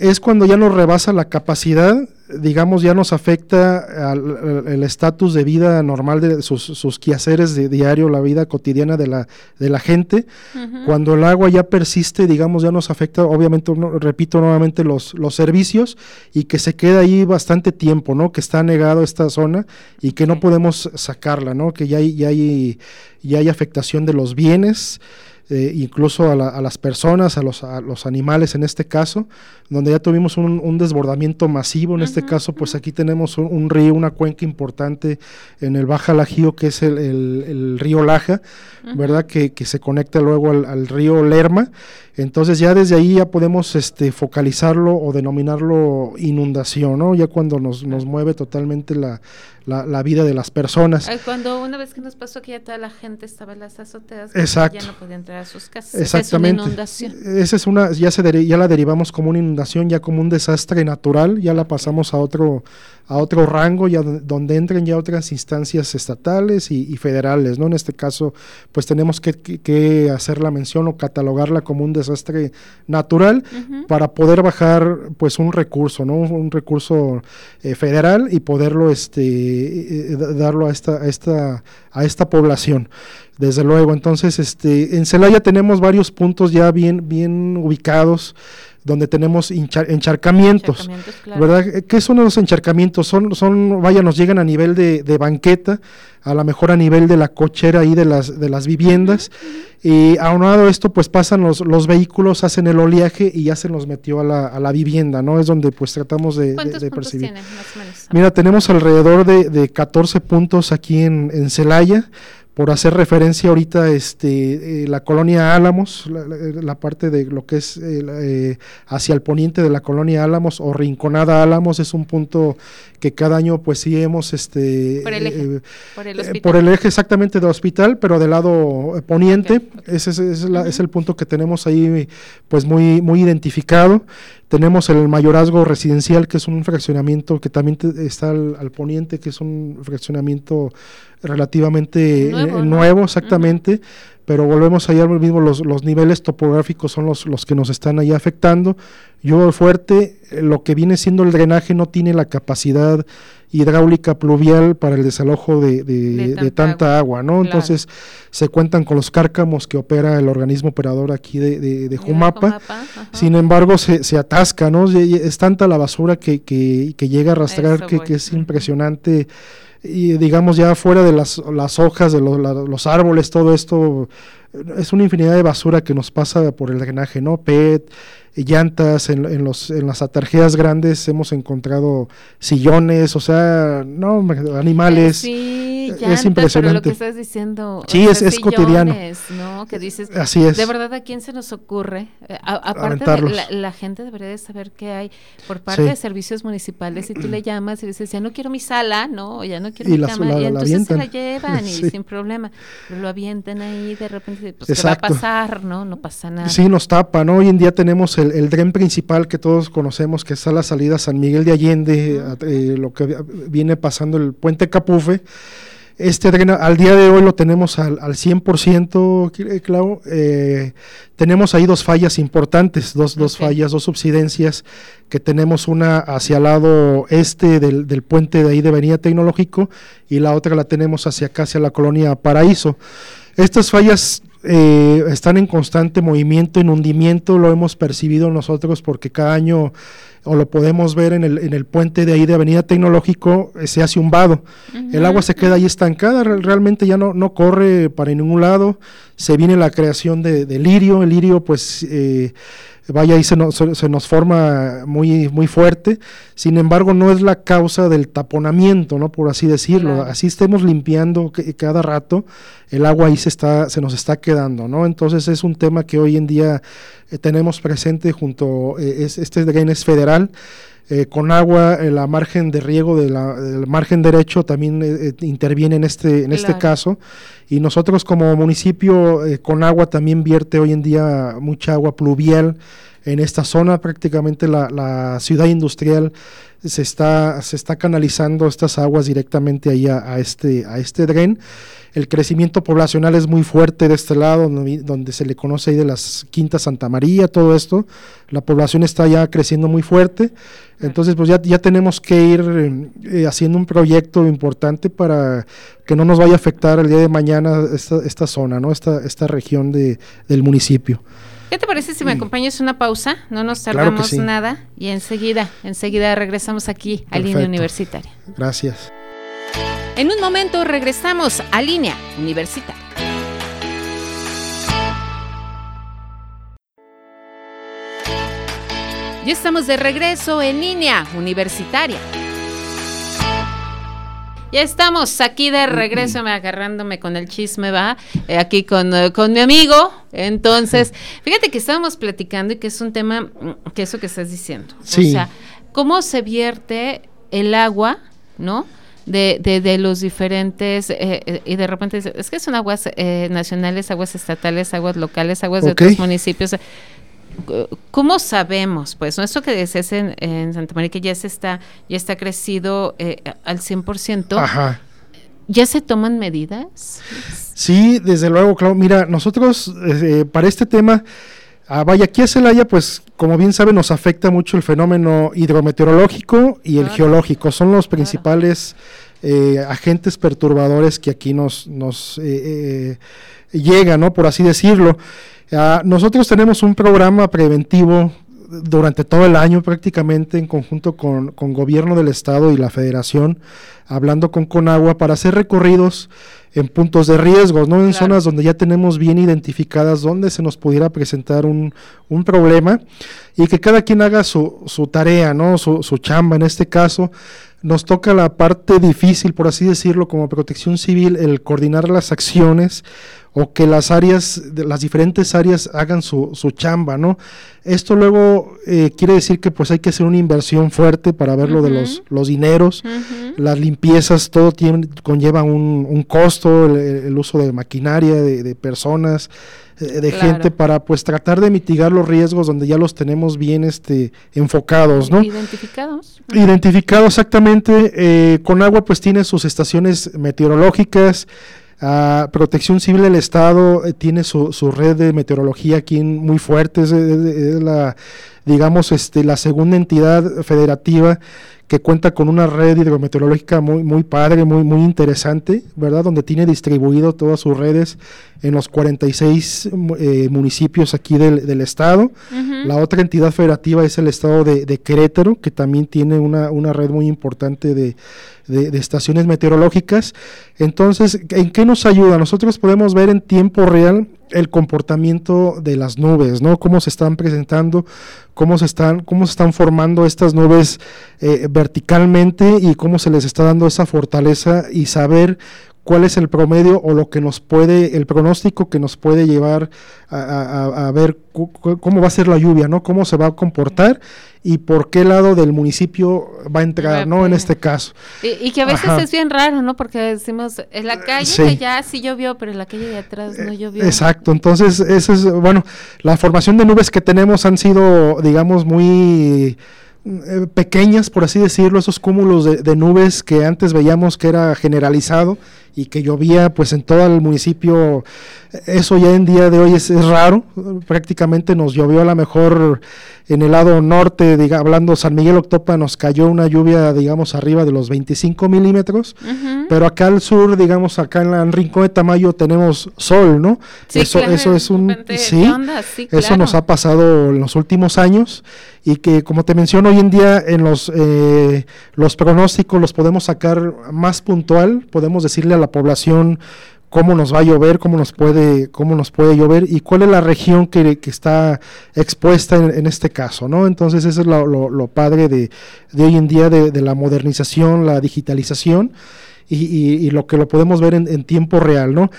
es cuando ya nos rebasa la capacidad, digamos, ya nos afecta al, el estatus de vida normal de sus, quehaceres de diario, la vida cotidiana de la, de la gente. Cuando el agua ya persiste, digamos, ya nos afecta, obviamente, repito nuevamente, los, los servicios y que se queda ahí bastante tiempo, ¿no? Que está negado esta zona y que no podemos sacarla, ¿no? Que ya hay, ya hay, ya hay afectación de los bienes. Eh, incluso a, las personas, a los, a los animales en este caso, donde ya tuvimos un, desbordamiento masivo, en este caso pues aquí tenemos un, río, una cuenca importante en el Baja Lajío que es el, río Laja, ¿verdad? Que, se conecta luego al, río Lerma, entonces ya desde ahí ya podemos este, focalizarlo o denominarlo inundación, ¿no? Ya cuando nos, nos mueve totalmente la, la, vida de las personas. Cuando una vez que nos pasó que ya toda la gente estaba en las azoteas, Exacto. ya no podía entrar a sus casas. Exactamente. Es una inundación. Esa es una, ya, se ya la derivamos como una inundación, ya como un desastre natural, ya la pasamos a otro, a otro rango, ya donde entren ya otras instancias estatales y, federales, ¿no? En este caso, pues tenemos que, hacer la mención o catalogarla como un desastre natural para poder bajar, pues, un recurso, ¿no? Un recurso eh, federal y poderlo, este, eh, darlo a esta, a esta, a esta población. Desde luego, entonces, este, en Celaya tenemos varios puntos ya bien, bien ubicados donde tenemos encharcamientos, ¿verdad? ¿Qué son los encharcamientos? Son, son, vaya, nos llegan a nivel de, banqueta, a lo mejor a nivel de la cochera ahí de las, de las viviendas, y aunado a esto, pues pasan los, los vehículos, hacen el oleaje y ya se nos metió a la, a la vivienda, ¿no? Es donde pues tratamos de, de, percibir. Mira, tenemos alrededor de, de 14 puntos aquí en, en Celaya, por hacer referencia ahorita este, eh, la colonia Álamos, la, parte de lo que es eh, hacia el poniente de la colonia Álamos o Rinconada Álamos es un punto que cada año pues sí hemos este por el eje, eh, eh, por el, eje exactamente del hospital, pero del lado poniente, ese, es, el punto que tenemos ahí pues muy, muy identificado. Tenemos el mayorazgo residencial, que es un fraccionamiento que también está al, poniente, que es un fraccionamiento relativamente nuevo, exactamente pero volvemos allá mismo, los, los niveles topográficos son los, los que nos están ahí afectando. Yo fuerte, eh, lo que viene siendo el drenaje no tiene la capacidad hidráulica pluvial para el desalojo de, de, tanta, agua, ¿no? Entonces se cuentan con los cárcamos que opera el organismo operador aquí de, Jumapa, sin embargo se, se, atasca, ¿no? Es tanta la basura que, que, que llega a arrastrar que, que es impresionante y digamos ya fuera de las, las hojas de los árboles, todo esto es una infinidad de basura que nos pasa por el drenaje, ¿no? PET, llantas, en, en, los, en las atarjeas grandes hemos encontrado sillones, o sea, no, animales. Sí, es impresionante. Pero lo que estás diciendo. Sí, es, es cotidiano. ¿no? Que dices, Así es. De verdad, ¿a quién se nos ocurre? Eh, aparte, de, la, gente debería de saber qué hay por parte de servicios municipales. y tú le llamas y dices, ya no quiero mi sala, ¿no? Ya no quiero mi cama. y entonces se la llevan y sin problema. Pero lo avientan ahí de repente, pues, ¿qué va a pasar? ¿No? No pasa nada. Sí, nos tapa, ¿no? Hoy en día tenemos el, el tren principal que todos conocemos, que está a la salida San Miguel de Allende, eh, lo que viene pasando el puente Capufe. Este tren al día de hoy lo tenemos al, al 100%, eh, Clau. Eh, tenemos ahí dos fallas importantes, dos, dos fallas, dos subsidencias, que tenemos una hacia el lado este del, del, puente de ahí de Avenida Tecnológico y la otra la tenemos hacia acá, hacia la colonia Paraíso. Estas fallas eh, están en constante movimiento, en hundimiento, lo hemos percibido nosotros porque cada año, o lo podemos ver en el, en el puente de ahí de Avenida Tecnológico, eh, se hace un vado. El agua se queda ahí estancada, realmente ya no, no corre para ningún lado. Se viene la creación de, de lirio, el lirio pues... Eh, vaya ahí se nos, se nos forma muy, muy fuerte, sin embargo no es la causa del taponamiento, ¿no? Por así decirlo, así estemos limpiando cada rato, el agua ahí se, está, se nos está quedando, ¿no? Entonces es un tema que hoy en día eh, tenemos presente junto, eh, es, este es federal, eh, con agua, la margen de riego de del margen derecho también interviene en este, en este caso. Y nosotros como municipio con agua también vierte hoy en día mucha agua pluvial en esta zona, prácticamente la, la ciudad industrial se está, se está canalizando estas aguas directamente ahí a, este, a este dren. El crecimiento poblacional es muy fuerte de este lado, donde, se le conoce ahí de las Quintas Santa María, todo esto. La población está ya creciendo muy fuerte. Entonces, pues ya, ya tenemos que ir eh, haciendo un proyecto importante para que no nos vaya a afectar el día de mañana esta, esta zona, ¿no? esta, esta región de, del municipio. ¿Qué te parece si me acompañas una pausa? No nos tardamos nada y enseguida, enseguida regresamos aquí a Línea Universitaria. Gracias. En un momento regresamos a Línea Universitaria. Ya estamos de regreso en Línea Universitaria. Ya estamos aquí de regreso, me agarrándome con el chisme, va, eh, aquí con, eh, con, mi amigo. Entonces, fíjate que estábamos platicando y que es un tema, mm, que eso que estás diciendo. O sea, cómo se vierte el agua, ¿no? De, de, de los diferentes, eh, y de repente es que son aguas nacionales, aguas estatales, aguas locales, aguas de otros municipios. ¿Cómo sabemos? Pues, ¿no? Esto que dices en, en, Santa María, que ya se está, ya está crecido eh, al 100%. Ajá. ¿Ya se toman medidas? Sí, desde luego, claro. Mira, nosotros eh, para este tema, a Celaya, pues como bien sabe, nos afecta mucho el fenómeno hidrometeorológico y el geológico. Son los principales eh, agentes perturbadores que aquí nos, nos llegan, ¿no? Por así decirlo. Ah, nosotros tenemos un programa preventivo durante todo el año prácticamente en conjunto con, con gobierno del estado y la federación, hablando con Conagua para hacer recorridos en puntos de riesgo, ¿no? En zonas donde ya tenemos bien identificadas donde se nos pudiera presentar un, un problema y que cada quien haga su, su tarea, ¿no? Su, su, chamba en este caso. Nos toca la parte difícil, por así decirlo, como protección civil, el coordinar las acciones o que las áreas, las diferentes áreas hagan su, su chamba, ¿no? Esto luego eh, quiere decir que pues hay que hacer una inversión fuerte para ver lo de los, los dineros, las limpiezas, todo tiene, conlleva un, un costo, el, uso de maquinaria, de, personas, de gente para pues tratar de mitigar los riesgos donde ya los tenemos bien este enfocados, ¿no? Identificados. Identificados exactamente. Eh, con agua pues tiene sus estaciones meteorológicas, Ah, Protección Civil del Estado eh, tiene su, su, red de meteorología aquí muy fuerte, es, la, digamos, este, la segunda entidad federativa que cuenta con una red hidrometeorológica muy, muy padre, muy, muy interesante, ¿verdad? Donde tiene distribuido todas sus redes en los 46 eh, municipios aquí del, estado. La otra entidad federativa es el estado de, Querétaro, que también tiene una, una red muy importante de, de, estaciones meteorológicas. Entonces, ¿en qué nos ayuda? Nosotros podemos ver en tiempo real el comportamiento de las nubes, ¿no? Cómo se están presentando, cómo se están, cómo se están formando estas nubes eh, verticalmente y cómo se les está dando esa fortaleza y saber cuál es el promedio o lo que nos puede, el pronóstico que nos puede llevar a, ver cómo va a ser la lluvia, ¿no? Cómo se va a comportar y por qué lado del municipio va a entrar, ¿no? En este caso. Y, que a veces es bien raro, ¿no? Porque decimos, en la calle ya sí llovió, pero en la calle de atrás no llovió. Exacto, entonces, eso es, bueno, la formación de nubes que tenemos han sido, digamos, muy eh, pequeñas, por así decirlo, esos cúmulos de, nubes que antes veíamos que era generalizado y que llovía pues en todo el municipio, eso ya en día de hoy es, raro, prácticamente nos llovió a lo mejor en el lado norte, diga, hablando San Miguel Octopa, nos cayó una lluvia, digamos, arriba de los 25 milímetros, pero acá al sur, digamos, acá en, el Rincón de Tamayo tenemos sol, ¿no? eso, eso es un... Sí, eso nos ha pasado en los últimos años y que, como te menciono, hoy en día en los, eh, los pronósticos los podemos sacar más puntual, podemos decirle a la población cómo nos va a llover, cómo nos puede, cómo nos puede llover y cuál es la región que, está expuesta en, este caso, ¿no? Entonces eso es lo, padre de, hoy en día de, de la modernización, la digitalización y, lo que lo podemos ver en, tiempo real, ¿no?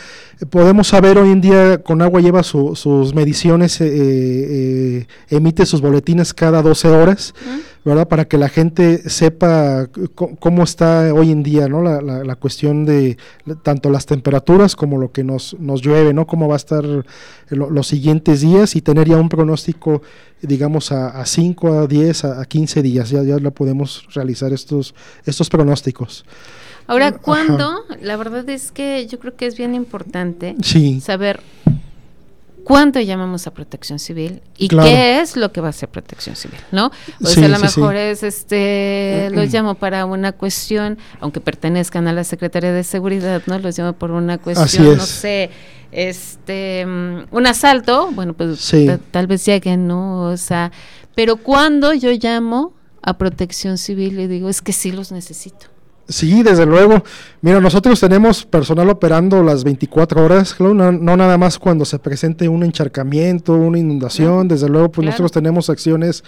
Podemos saber hoy en día, con agua lleva sus mediciones, eh, eh, emite sus boletines cada 12 horas, ¿verdad? Para que la gente sepa cómo está hoy en día, ¿no? La, cuestión de tanto las temperaturas como lo que nos, nos llueve, ¿no? Cómo va a estar los siguientes días y tener ya un pronóstico, digamos, a 5, a 10, a, 15 días, ya, ya la podemos realizar estos, estos pronósticos. Ahora, ¿cuándo? La verdad es que yo creo que es bien importante saber cuánto llamamos a protección civil y qué es lo que va a ser protección civil, ¿no? O sea, a lo mejor es, este, los llamo para una cuestión, aunque pertenezcan a la Secretaría de Seguridad, ¿no? Los llamo por una cuestión, no sé, este, mm, un asalto, bueno, pues tal vez lleguen, ¿no? O sea, pero cuando yo llamo a protección civil y digo, es que sí los necesito. Sí, desde luego. Mira, nosotros tenemos personal operando las 24 horas, no, nada más cuando se presente un encharcamiento, una inundación, desde luego, pues nosotros tenemos acciones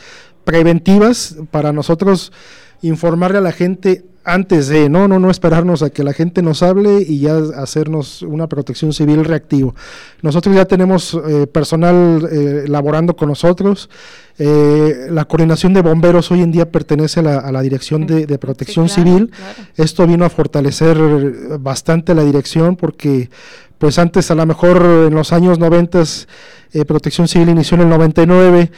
preventivas para nosotros informarle a la gente antes de, no, no, no esperarnos a que la gente nos hable y ya hacernos una protección civil reactivo. Nosotros ya tenemos eh, personal eh, laborando con nosotros. Eh, la coordinación de bomberos hoy en día pertenece a la, Dirección de, Protección Civil. Esto vino a fortalecer bastante la dirección porque pues antes a lo mejor en los años 90 Protección Civil inició en el 99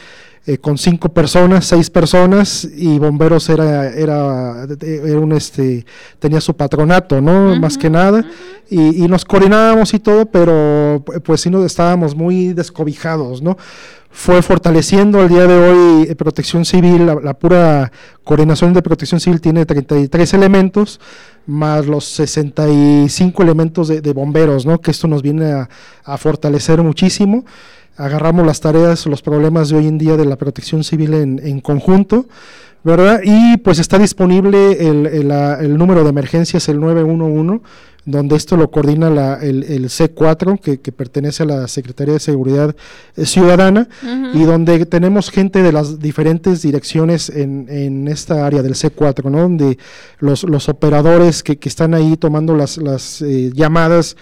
eh, con cinco personas, seis personas y bomberos era era, era un este tenía su patronato, ¿no? Más que nada y, nos coordinábamos y todo, pero pues sí nos estábamos muy descobijados, ¿no? Fue fortaleciendo al día de hoy eh, Protección Civil, la, pura coordinación de Protección Civil tiene 33 elementos más los 65 elementos de, bomberos, ¿no? Que esto nos viene a, a fortalecer muchísimo agarramos las tareas, los problemas de hoy en día de la protección civil en, en conjunto, ¿verdad? Y pues está disponible el, el, número de emergencias, el 911, donde esto lo coordina la, el, el, C4, que, que, pertenece a la Secretaría de Seguridad eh, Ciudadana, y donde tenemos gente de las diferentes direcciones en, en esta área del C4, ¿no? donde los, los operadores que, que están ahí tomando las, las eh, llamadas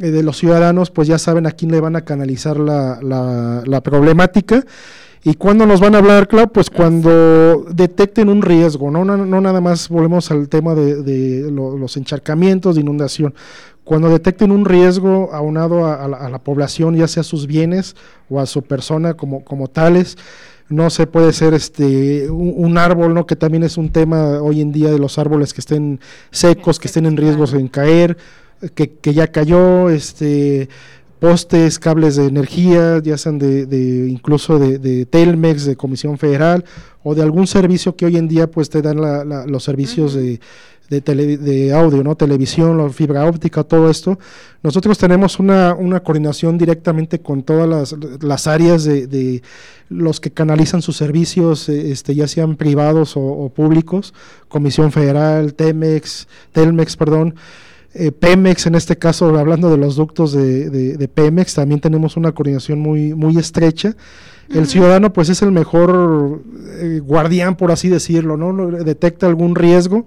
eh, de los ciudadanos, pues ya saben a quién le van a canalizar la, la, la problemática ¿Y cuándo nos van a hablar, Clau? Pues cuando detecten un riesgo, ¿no? No, nada más volvemos al tema de, los encharcamientos, de inundación. Cuando detecten un riesgo aunado a, a, la, población, ya sea a sus bienes o a su persona como, como tales, no se puede ser este un, árbol, ¿no? Que también es un tema hoy en día de los árboles que estén secos, que estén en riesgos en caer, que, que ya cayó, este postes, cables de energía, ya sean de, incluso de, Telmex, de Comisión Federal o de algún servicio que hoy en día pues te dan los servicios de, de, audio, ¿no? televisión, la fibra óptica, todo esto. Nosotros tenemos una, una coordinación directamente con todas las, las áreas de, los que canalizan sus servicios, este, ya sean privados o, o públicos, Comisión Federal, Telmex, Telmex, perdón. Eh, Pemex, en este caso, hablando de los ductos de, Pemex, también tenemos una coordinación muy, muy estrecha. El ciudadano, pues, es el mejor eh, guardián, por así decirlo, ¿no? Detecta algún riesgo,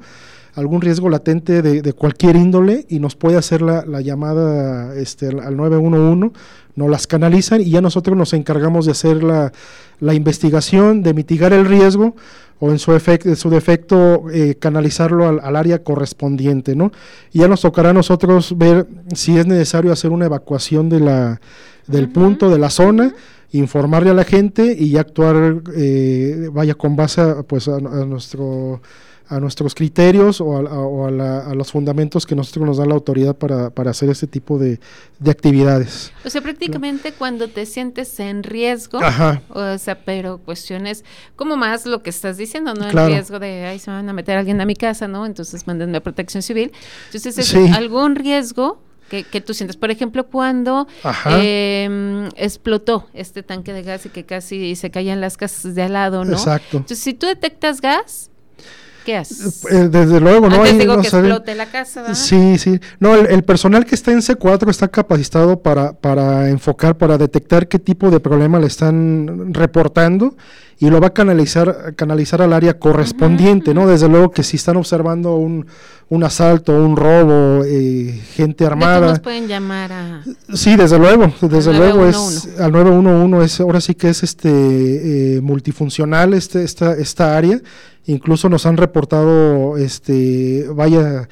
algún riesgo latente de, cualquier índole y nos puede hacer la, llamada este, al 911, nos las canalizan y ya nosotros nos encargamos de hacer la, la investigación, de mitigar el riesgo o en su, efecto, su defecto eh, canalizarlo al, área correspondiente, ¿no? Y ya nos tocará a nosotros ver si es necesario hacer una evacuación de la, del punto, de la zona, informarle a la gente y actuar, eh, vaya con base pues, a nuestro a nuestros criterios o, a, los fundamentos que nosotros nos da la autoridad para, hacer este tipo de, actividades. O sea, prácticamente cuando te sientes en riesgo, o sea, pero cuestiones como más lo que estás diciendo, ¿no? El riesgo de, ay, se van a meter a alguien a mi casa, ¿no? Entonces mándenme a protección civil. Entonces, es algún riesgo que, que, tú sientes. Por ejemplo, cuando em, explotó este tanque de gas y que casi se caían las casas de al lado, ¿no? Exacto. Entonces, si tú detectas gas, ¿Qué haces? Eh, desde luego, ¿no? Antes digo que explote la casa, Sí, sí. No, el, personal que está en C4 está capacitado para, para enfocar, para detectar qué tipo de problema le están reportando y lo va a canalizar, canalizar al área correspondiente, ¿no? Desde luego que si están observando un, un asalto, un robo, eh, gente armada. nos pueden llamar a...? Sí, desde luego, desde luego es al 911 es ahora sí que es este eh, multifuncional este esta esta área incluso nos han reportado, este, vaya,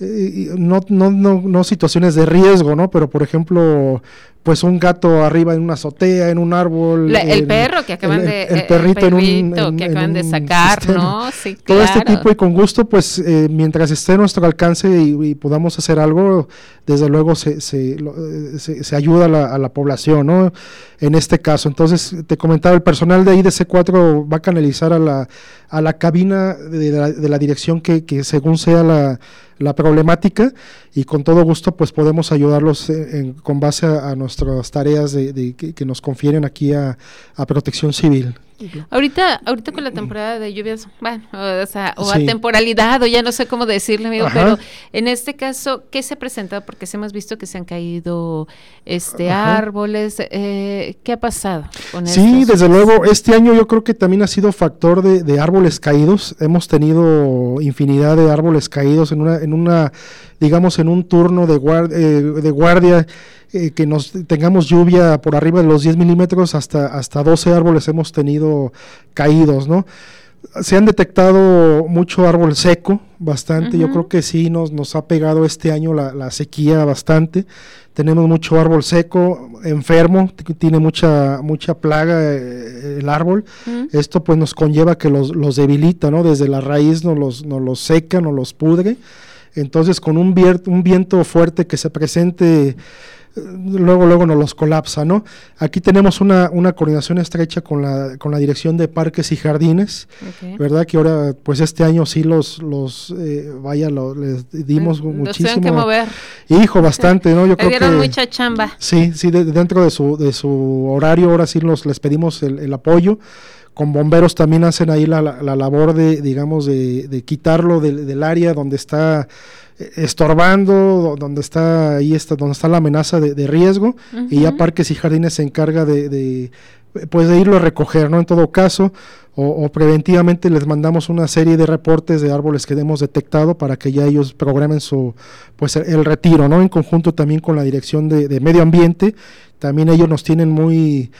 eh, no, no, no, no situaciones de riesgo, ¿no? Pero por ejemplo, pues un gato arriba en una azotea, en un árbol. el perro que acaban de. El, perrito, en un. que acaban de sacar, ¿no? Sí, Todo este tipo y con gusto, pues eh, mientras esté a nuestro alcance y, podamos hacer algo, desde luego se, se, eh, se, ayuda a la, a la, población, ¿no? En este caso. Entonces, te comentaba, el personal de IDC4 va a canalizar a la, a la cabina de la, de la dirección que, que según sea la la problemática y con todo gusto pues podemos ayudarlos con base a, nuestras tareas de, que, nos confieren aquí a, Protección Civil. Ahorita, ahorita con la temporada de lluvias, bueno, o, sea, o a temporalidad, o ya no sé cómo decirle, amigo, pero en este caso, ¿qué se ha presentado? Porque hemos visto que se han caído este árboles, eh, ¿qué ha pasado con Sí, desde luego, este año yo creo que también ha sido factor de, de árboles caídos, hemos tenido infinidad de árboles caídos en una, en una digamos, en un turno de, eh, de guardia, eh, que nos tengamos lluvia por arriba de los 10 milímetros, hasta, hasta 12 árboles hemos tenido caídos, ¿no? Se han detectado mucho árbol seco, bastante, yo creo que sí nos, nos ha pegado este año la, sequía bastante, tenemos mucho árbol seco, enfermo, tiene mucha, mucha plaga eh, el árbol, esto pues nos conlleva que los, los debilita, ¿no? Desde la raíz nos los, nos los seca, nos los pudre, entonces, con un, un viento fuerte que se presente, luego, luego nos los colapsa, ¿no? Aquí tenemos una, una coordinación estrecha con la, con la Dirección de Parques y Jardines, ¿verdad? Que ahora, pues este año sí los, los eh, vaya, lo, les dimos muchísimo. que mover. Hijo, bastante, ¿no? Yo creo que... mucha chamba. Sí, sí, dentro de su, de su horario, ahora sí los, les pedimos el, el apoyo con bomberos también hacen ahí la, la, labor de, digamos, de, de quitarlo del, del, área donde está eh, estorbando, donde está ahí está, donde está la amenaza de, riesgo, y ya Parques y Jardines se encarga de, de irlo a recoger, ¿no? En todo caso, o, preventivamente les mandamos una serie de reportes de árboles que hemos detectado para que ya ellos programen su, pues el, retiro, ¿no? En conjunto también con la Dirección de, de Medio Ambiente, también ellos nos tienen muy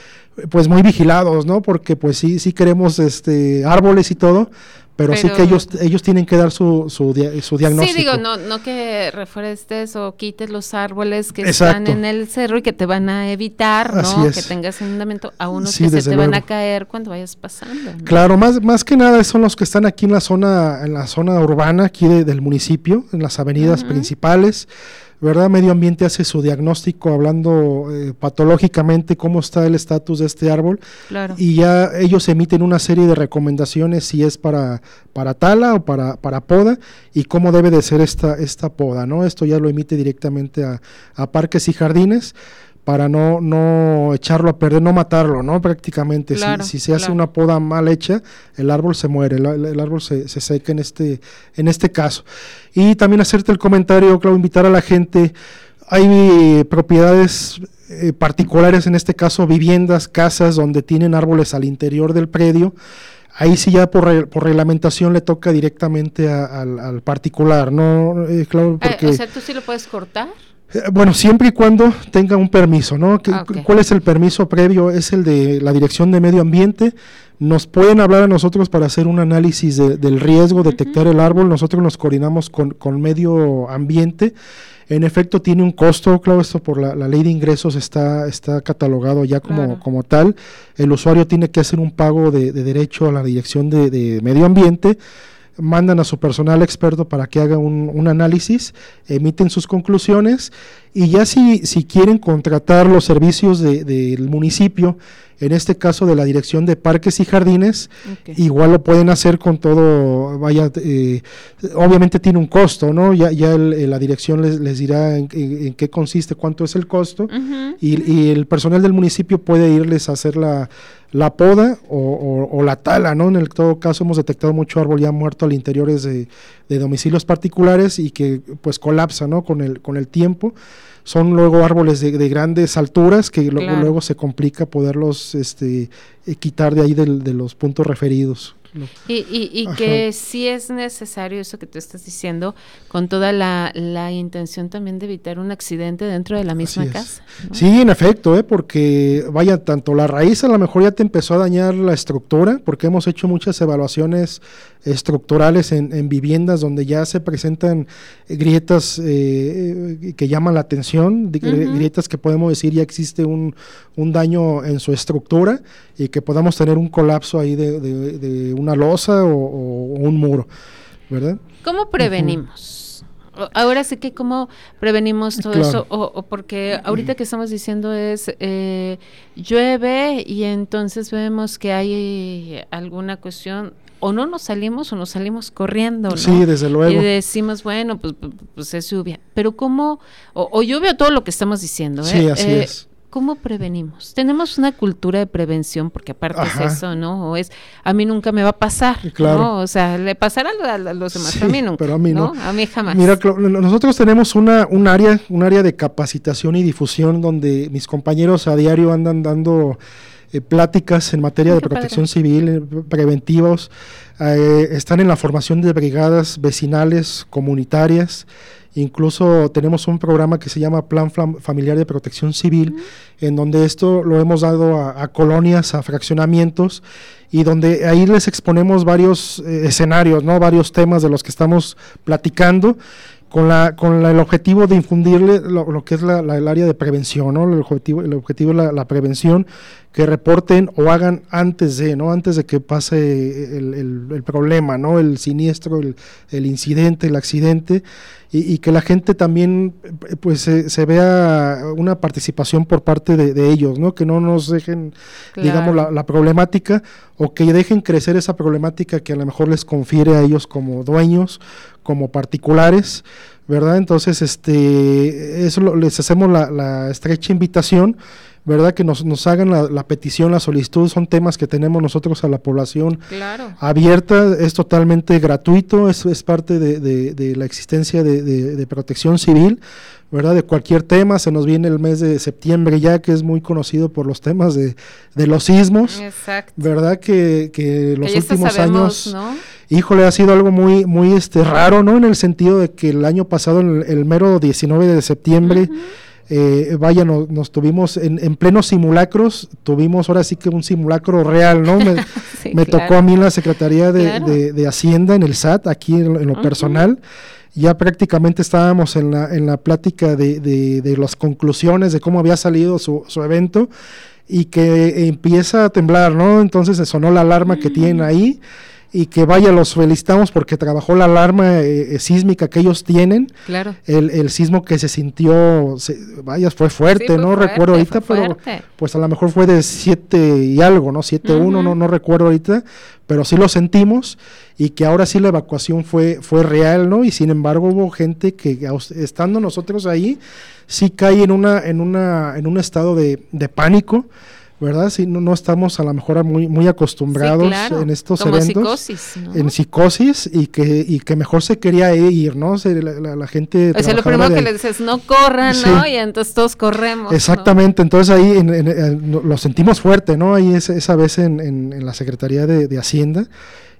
pues muy vigilados, ¿no? Porque pues sí, sí queremos este árboles y todo, pero, sí que ellos ellos tienen que dar su, su, su, diagnóstico. Sí, digo, no, no que reforestes o quites los árboles que están en el cerro y que te van a evitar, ¿no? Que tengas fundamento a unos que se te van a caer cuando vayas pasando. Claro, más, más que nada son los que están aquí en la zona, en la zona urbana aquí del municipio, en las avenidas principales. ¿Verdad? Medio Ambiente hace su diagnóstico hablando eh, patológicamente cómo está el estatus de este árbol y ya ellos emiten una serie de recomendaciones si es para, para tala o para, para poda y cómo debe de ser esta, esta poda, ¿no? Esto ya lo emite directamente a, a parques y jardines para no, no echarlo a perder, no matarlo, ¿no? Prácticamente. si, se hace una poda mal hecha, el árbol se muere, el, árbol se, se, seca en este, en este caso. Y también hacerte el comentario, claro, invitar a la gente, hay propiedades eh, particulares, en este caso viviendas, casas, donde tienen árboles al interior del predio. Ahí sí ya por, por reglamentación le toca directamente al, particular, ¿no? Eh, claro, eh, porque... o sea, ¿tú sí lo puedes cortar? Eh, bueno, siempre y cuando tenga un permiso, ¿no? Ah, ¿Cuál es el permiso previo? Es el de la Dirección de Medio Ambiente. Nos pueden hablar a nosotros para hacer un análisis del riesgo, detectar el árbol. Nosotros nos coordinamos con, con, medio ambiente. En efecto, tiene un costo, claro, esto por la, ley de ingresos está, está catalogado ya como, como tal. El usuario tiene que hacer un pago de, derecho a la Dirección de, de Medio Ambiente mandan a su personal experto para que haga un, análisis, emiten sus conclusiones y ya si, si quieren contratar los servicios del municipio, en este caso de la Dirección de Parques y Jardines, igual lo pueden hacer con todo, vaya, eh, obviamente tiene un costo, ¿no? Ya, ya la dirección les, les dirá en, qué consiste, cuánto es el costo, y, y, el personal del municipio puede irles a hacer la, la poda o, la tala, ¿no? En el todo caso hemos detectado mucho árbol ya muerto al interior de, de domicilios particulares y que pues colapsa, ¿no? Con el, con el tiempo. Son luego árboles de, grandes alturas que luego, luego se complica poderlos este, eh, quitar de ahí de los puntos referidos. Y, y, y que sí es necesario eso que tú estás diciendo, con toda la, intención también de evitar un accidente dentro de la misma casa. Sí, en efecto, ¿eh? porque vaya, tanto la raíz a lo mejor ya te empezó a dañar la estructura, porque hemos hecho muchas evaluaciones estructurales en, viviendas donde ya se presentan grietas eh, que llaman la atención, grietas que podemos decir ya existe un, un, daño en su estructura y que podamos tener un colapso ahí de, una losa o, un muro, ¿verdad? ¿Cómo prevenimos? Ahora sí que cómo prevenimos todo eso, o, porque ahorita que estamos diciendo es eh, llueve y entonces vemos que hay alguna cuestión, o no nos salimos o nos salimos corriendo, ¿no? Sí, desde luego. Y decimos, bueno, pues, pues, pues es lluvia. Pero ¿cómo? O, lluvia todo lo que estamos diciendo, ¿eh? Sí, así eh, es. ¿Cómo prevenimos? Tenemos una cultura de prevención, porque aparte es eso, ¿no? O es, a mí nunca me va a pasar, claro. ¿no? O sea, le pasará a, los demás, a mí nunca. Pero a mí no. A mí jamás. Mira, nosotros tenemos una, un área, un área de capacitación y difusión donde mis compañeros a diario andan dando eh, pláticas en materia de protección civil, eh, preventivos, eh, están en la formación de brigadas vecinales, comunitarias, incluso tenemos un programa que se llama Plan Familiar de Protección Civil, en donde esto lo hemos dado a, colonias, a fraccionamientos, y donde ahí les exponemos varios escenarios, ¿no? varios temas de los que estamos platicando, con, la, con el objetivo de infundirle lo, que es la, el área de prevención, ¿no? El objetivo, el objetivo es la, prevención, que reporten o hagan antes de, ¿no? Antes de que pase el, el, problema, ¿no? El siniestro, el, el incidente, el accidente, y, que la gente también, pues, se, vea una participación por parte de, ellos, ¿no? Que no nos dejen, digamos, la, la problemática o que dejen crecer esa problemática que a lo mejor les confiere a ellos como dueños como particulares, ¿verdad? Entonces, este, eso les hacemos la, estrecha invitación ¿verdad? Que nos, nos hagan la, petición, la solicitud, son temas que tenemos nosotros a la población abierta, es totalmente gratuito, es, es parte de, la existencia de, protección civil, ¿verdad? De cualquier tema, se nos viene el mes de septiembre ya, que es muy conocido por los temas de, los sismos, ¿verdad? Que, que los últimos años... híjole, ha sido algo muy, muy este, raro, ¿no? En el sentido de que el año pasado, el, mero 19 de septiembre, eh, vaya, nos tuvimos en, en, plenos simulacros, tuvimos ahora sí que un simulacro real, ¿no? Me, tocó a mí en la Secretaría de, Hacienda, en el SAT, aquí en, lo personal. Ya prácticamente estábamos en la, en la plática de, de, las conclusiones de cómo había salido su, su evento y que empieza a temblar, ¿no? Entonces se sonó la alarma que tienen mm. ahí y que vaya, los felicitamos porque trabajó la alarma eh, eh, sísmica que ellos tienen. Claro. El, el sismo que se sintió, vaya, fue fuerte, no recuerdo ahorita, pero pues a lo mejor fue de 7 y algo, ¿no? 7, 1, no, no recuerdo ahorita, pero sí lo sentimos y que ahora sí la evacuación fue, fue real, ¿no? Y sin embargo hubo gente que estando nosotros ahí, sí cae en, una, en, una, en un estado de, de pánico ¿verdad? Si no, no estamos a lo mejor muy, muy acostumbrados en estos eventos. Psicosis, En psicosis y que, y que mejor se quería ir, ¿no? la, gente... O sea, lo primero que le dices, no corran, ¿no? Y entonces todos corremos. Exactamente, entonces ahí lo sentimos fuerte, ¿no? Ahí esa, esa vez en, en, la Secretaría de, de Hacienda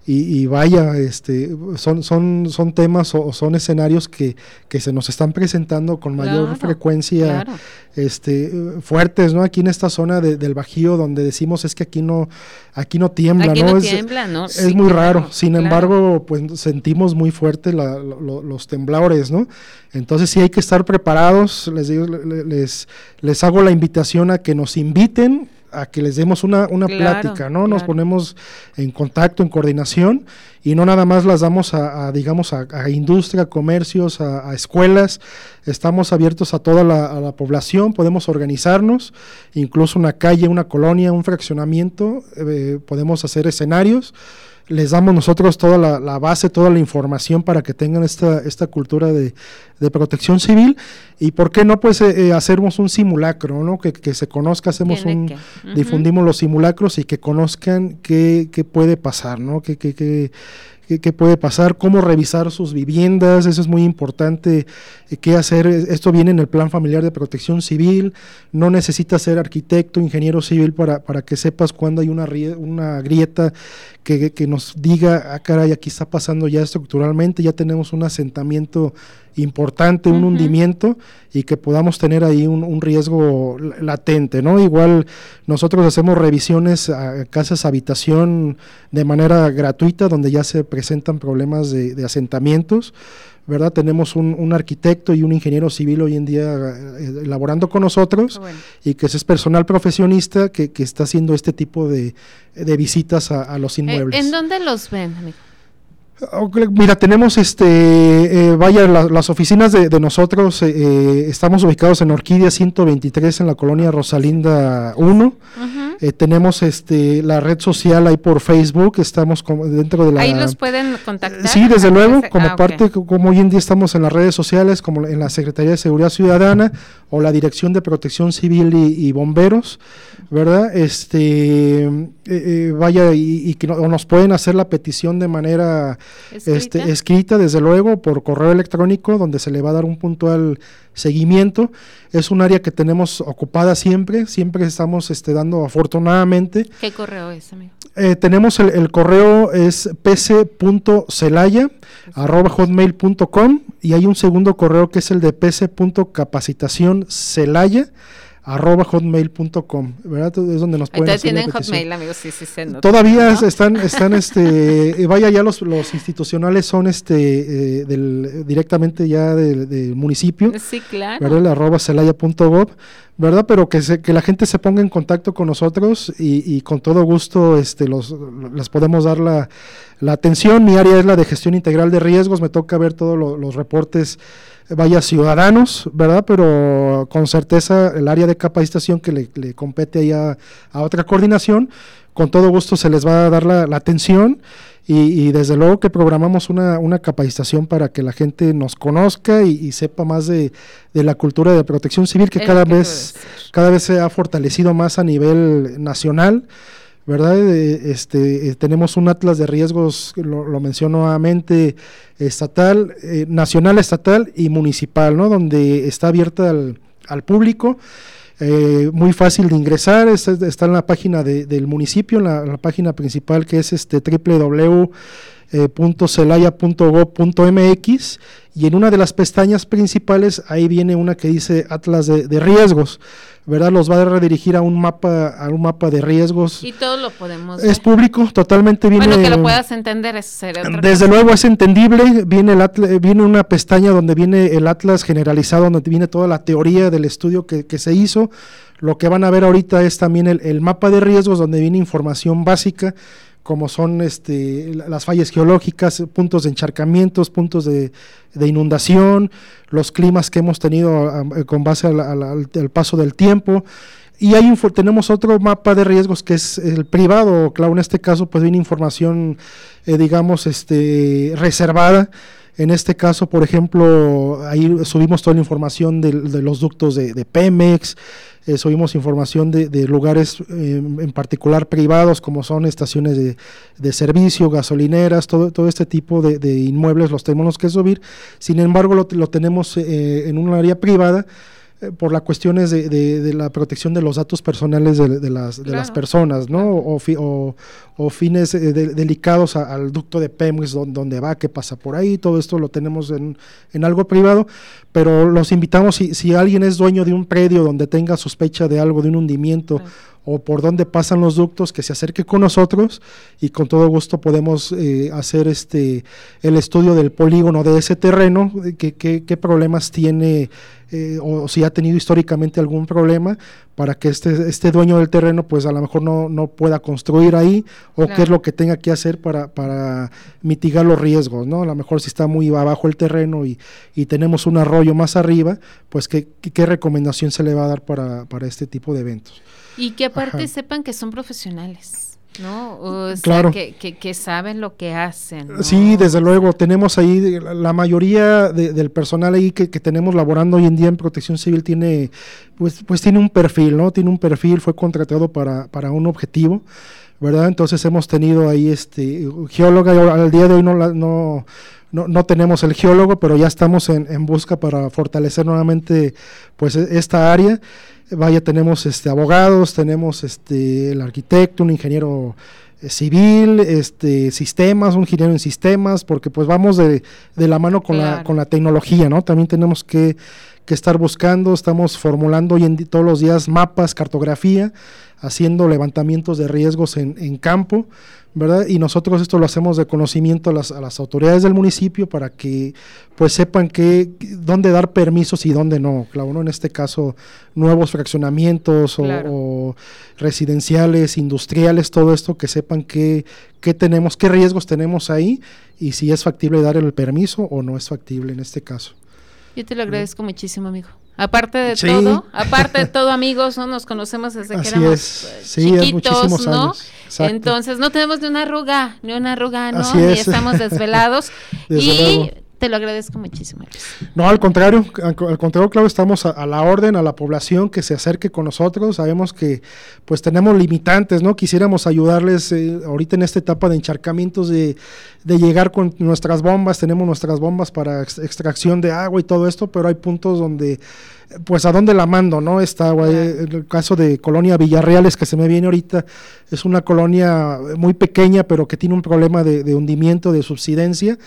y, vaya, este, son, son, son temas o, son escenarios que, que, se nos están presentando con mayor frecuencia este, fuertes, ¿no? Aquí en esta zona del Bajío donde decimos es que aquí no, aquí no tiembla, ¿no? es, muy raro, sin embargo, pues sentimos muy fuerte los temblores, ¿no? Entonces sí hay que estar preparados, les, digo, les, les hago la invitación a que nos inviten a que les demos una, una plática, ¿no? Nos ponemos en contacto, en coordinación y no nada más las damos a, digamos, a, industria, comercios, a, escuelas. Estamos abiertos a toda la, población, podemos organizarnos, incluso una calle, una colonia, un fraccionamiento, eh, podemos hacer escenarios les damos nosotros toda la, base, toda la información para que tengan esta, esta cultura de, protección civil y por qué no pues eh, eh, hacemos un simulacro, ¿no? Que, se conozca, hacemos un, difundimos los simulacros y que conozcan qué, qué puede pasar, ¿no? Que, que, qué, puede pasar, cómo revisar sus viviendas, eso es muy importante, eh, qué hacer, esto viene en el plan familiar de protección civil, no necesitas ser arquitecto, ingeniero civil para, para que sepas cuándo hay una, grieta que, que nos diga, ah caray, aquí está pasando ya estructuralmente, ya tenemos un asentamiento importante, un hundimiento y que podamos tener ahí un, riesgo latente, ¿no? Igual nosotros hacemos revisiones a casas habitación de manera gratuita donde ya se presentan problemas de, asentamientos. ¿verdad? Tenemos un, arquitecto y un ingeniero civil hoy en día eh, elaborando con nosotros y que es personal profesionista que, está haciendo este tipo de, visitas a, los eh, inmuebles. ¿En dónde los ven, amigo? Mira, tenemos este, eh, vaya, las oficinas de, nosotros, eh, eh, estamos ubicados en Orquídea 123 en la colonia Rosalinda 1. tenemos este, la red social ahí por Facebook, estamos como dentro de la... Ahí los pueden contactar. sí, desde luego, como ah, parte, como hoy en día estamos en las redes sociales, como en la Secretaría de Seguridad Ciudadana o la Dirección de Protección Civil y, Bomberos, ¿verdad? Este, vaya, y, que nos pueden hacer la petición de manera ¿Escrita? Este, escrita, desde luego, por correo electrónico, donde se le va a dar un puntual seguimiento. Es un área que tenemos ocupada siempre, siempre estamos este, dando afortunadamente. ¿Qué correo es, amigo? Eh, tenemos el, correo es pc.celaya arroba hotmail.com y hay un segundo correo que es el de pc.capacitacioncelaya arroba hotmail.com, ¿verdad? Es donde nos pueden hacer tienen hotmail, amigos, sí, sí, sí Todavía están, están, este, eh, vaya, ya los, los institucionales son, este, eh, del, directamente ya del, municipio. Sí, claro. ¿Verdad? El arroba celaya.gov, ¿verdad? Pero que, se, que la gente se ponga en contacto con nosotros y, y con todo gusto, este, los, les podemos dar la, la atención. Mi área es la de gestión integral de riesgos, me toca ver todos los reportes vaya ciudadanos, ¿verdad? Pero con certeza el área de de capacitación que le, compete allá a otra coordinación, con todo gusto se les va a dar la, atención y, desde luego que programamos una, una, capacitación para que la gente nos conozca y, sepa más de, la cultura de protección civil que cada vez, cada vez se ha fortalecido más a nivel nacional. ¿verdad? Eh, este, eh, tenemos un atlas de riesgos, lo, lo menciono nuevamente, estatal, eh, nacional, estatal y municipal, ¿no? Donde está abierta al, al público. Muy fácil de ingresar, está, en la página de, del municipio, en la, página principal que es este www.celaya.gov.mx y en una de las pestañas principales ahí viene una que dice Atlas de, de riesgos. ¿verdad? Los va a redirigir a un mapa, a un mapa de riesgos. Y todo lo podemos Es público, totalmente viene. Bueno, que lo puedas entender, eso Desde luego es entendible, viene el viene una pestaña donde viene el atlas generalizado, donde viene toda la teoría del estudio que, que se hizo. Lo que van a ver ahorita es también el, el mapa de riesgos, donde viene información básica como son este, las fallas geológicas, puntos de encharcamientos, puntos de, inundación, los climas que hemos tenido con base al, paso del tiempo. Y ahí tenemos otro mapa de riesgos que es el privado, claro, en este caso pues viene información, eh, digamos, este, reservada. En este caso, por ejemplo, ahí subimos toda la información de, los ductos de, Pemex, eh, subimos información de, lugares em, en particular privados como son estaciones de, servicio, gasolineras, todo, todo este tipo de, inmuebles los tenemos que subir. Sin embargo, lo, tenemos eh, en un área privada eh, por las cuestiones de, de, la protección de los datos personales de, las, de las personas, ¿no? O, o, fines eh, delicados al ducto de Pemex, donde, va, qué pasa por ahí, todo esto lo tenemos en, en algo privado, pero los invitamos, si, si alguien es dueño de un predio donde tenga sospecha de algo, de un hundimiento, o por dónde pasan los ductos, que se acerque con nosotros y con todo gusto podemos eh, hacer este el estudio del polígono de ese terreno, qué, qué, problemas tiene eh, o si ha tenido históricamente algún problema para que este, este dueño del terreno pues a lo mejor no, no pueda construir ahí o qué es lo que tenga que hacer para, para mitigar los riesgos, ¿no? A lo mejor si está muy abajo el terreno y, y tenemos un arroyo más arriba, pues qué, qué recomendación se le va a dar para, para este tipo de eventos. Y que aparte sepan que son profesionales. ¿no? O claro. que, que, saben lo que hacen. Sí, desde luego, tenemos ahí, la mayoría del personal ahí que, que, tenemos laborando hoy en día en protección civil tiene, pues, pues tiene un perfil, ¿no? Tiene un perfil, fue contratado para, para un objetivo, ¿verdad? Entonces hemos tenido ahí este geóloga, al día de hoy no, no, no, no tenemos el geólogo, pero ya estamos en, en busca para fortalecer nuevamente pues e, esta área vaya, tenemos este, abogados, tenemos este, el arquitecto, un ingeniero eh, civil, este, sistemas, un ingeniero en sistemas, porque pues vamos de, de la mano con, la, con la tecnología, ¿no? También tenemos que, que estar buscando, estamos formulando hoy en todos los días mapas, cartografía, haciendo levantamientos de riesgos en, en campo, ¿verdad? Y nosotros esto lo hacemos de conocimiento a las, a las autoridades del municipio para que pues sepan que, dónde dar permisos y dónde no. Claro, ¿no? en este caso nuevos fraccionamientos o, residenciales, industriales, todo esto, que sepan qué, qué tenemos, qué riesgos tenemos ahí y si es factible dar el permiso o no es factible en este caso. Yo te lo agradezco muchísimo, amigo. Aparte de todo, aparte de todo, amigos, ¿no? Nos conocemos desde que éramos chiquitos, ¿no? Entonces no tenemos ni una arruga, ni una arruga, ¿no? Ni estamos desvelados. y te lo agradezco muchísimo. No, al contrario, al, contrario, claro, estamos a, la orden, a la población que se acerque con nosotros. Sabemos que pues tenemos limitantes, ¿no? Quisiéramos ayudarles eh, ahorita en esta etapa de encharcamientos, de, de, llegar con nuestras bombas, tenemos nuestras bombas para extracción de agua y todo esto, pero hay puntos donde pues a dónde la mando, ¿no? Está, en el caso de Colonia Villarreales, que se me viene ahorita, es una colonia muy pequeña, pero que tiene un problema de, hundimiento, de subsidencia,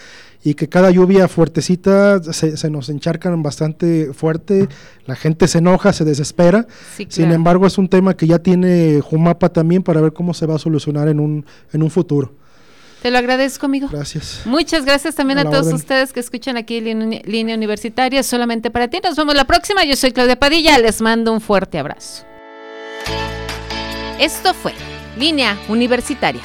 y que cada lluvia fuertecita se, nos encharcan bastante fuerte, la gente se enoja, se desespera. Sin embargo, es un tema que ya tiene Jumapa también para ver cómo se va a solucionar en un, en un futuro. Te lo agradezco, amigo. Gracias. Muchas gracias también a, todos ustedes que escuchan aquí Línea Universitaria, solamente para ti. Nos vemos la próxima. Yo soy Claudia Padilla. Les mando un fuerte abrazo. Esto fue Línea Universitaria.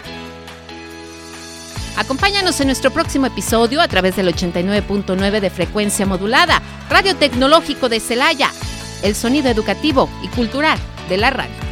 Acompáñanos en nuestro próximo episodio a través del 89.9 de frecuencia modulada, Radio Tecnológico de Celaya el sonido educativo y cultural de la radio.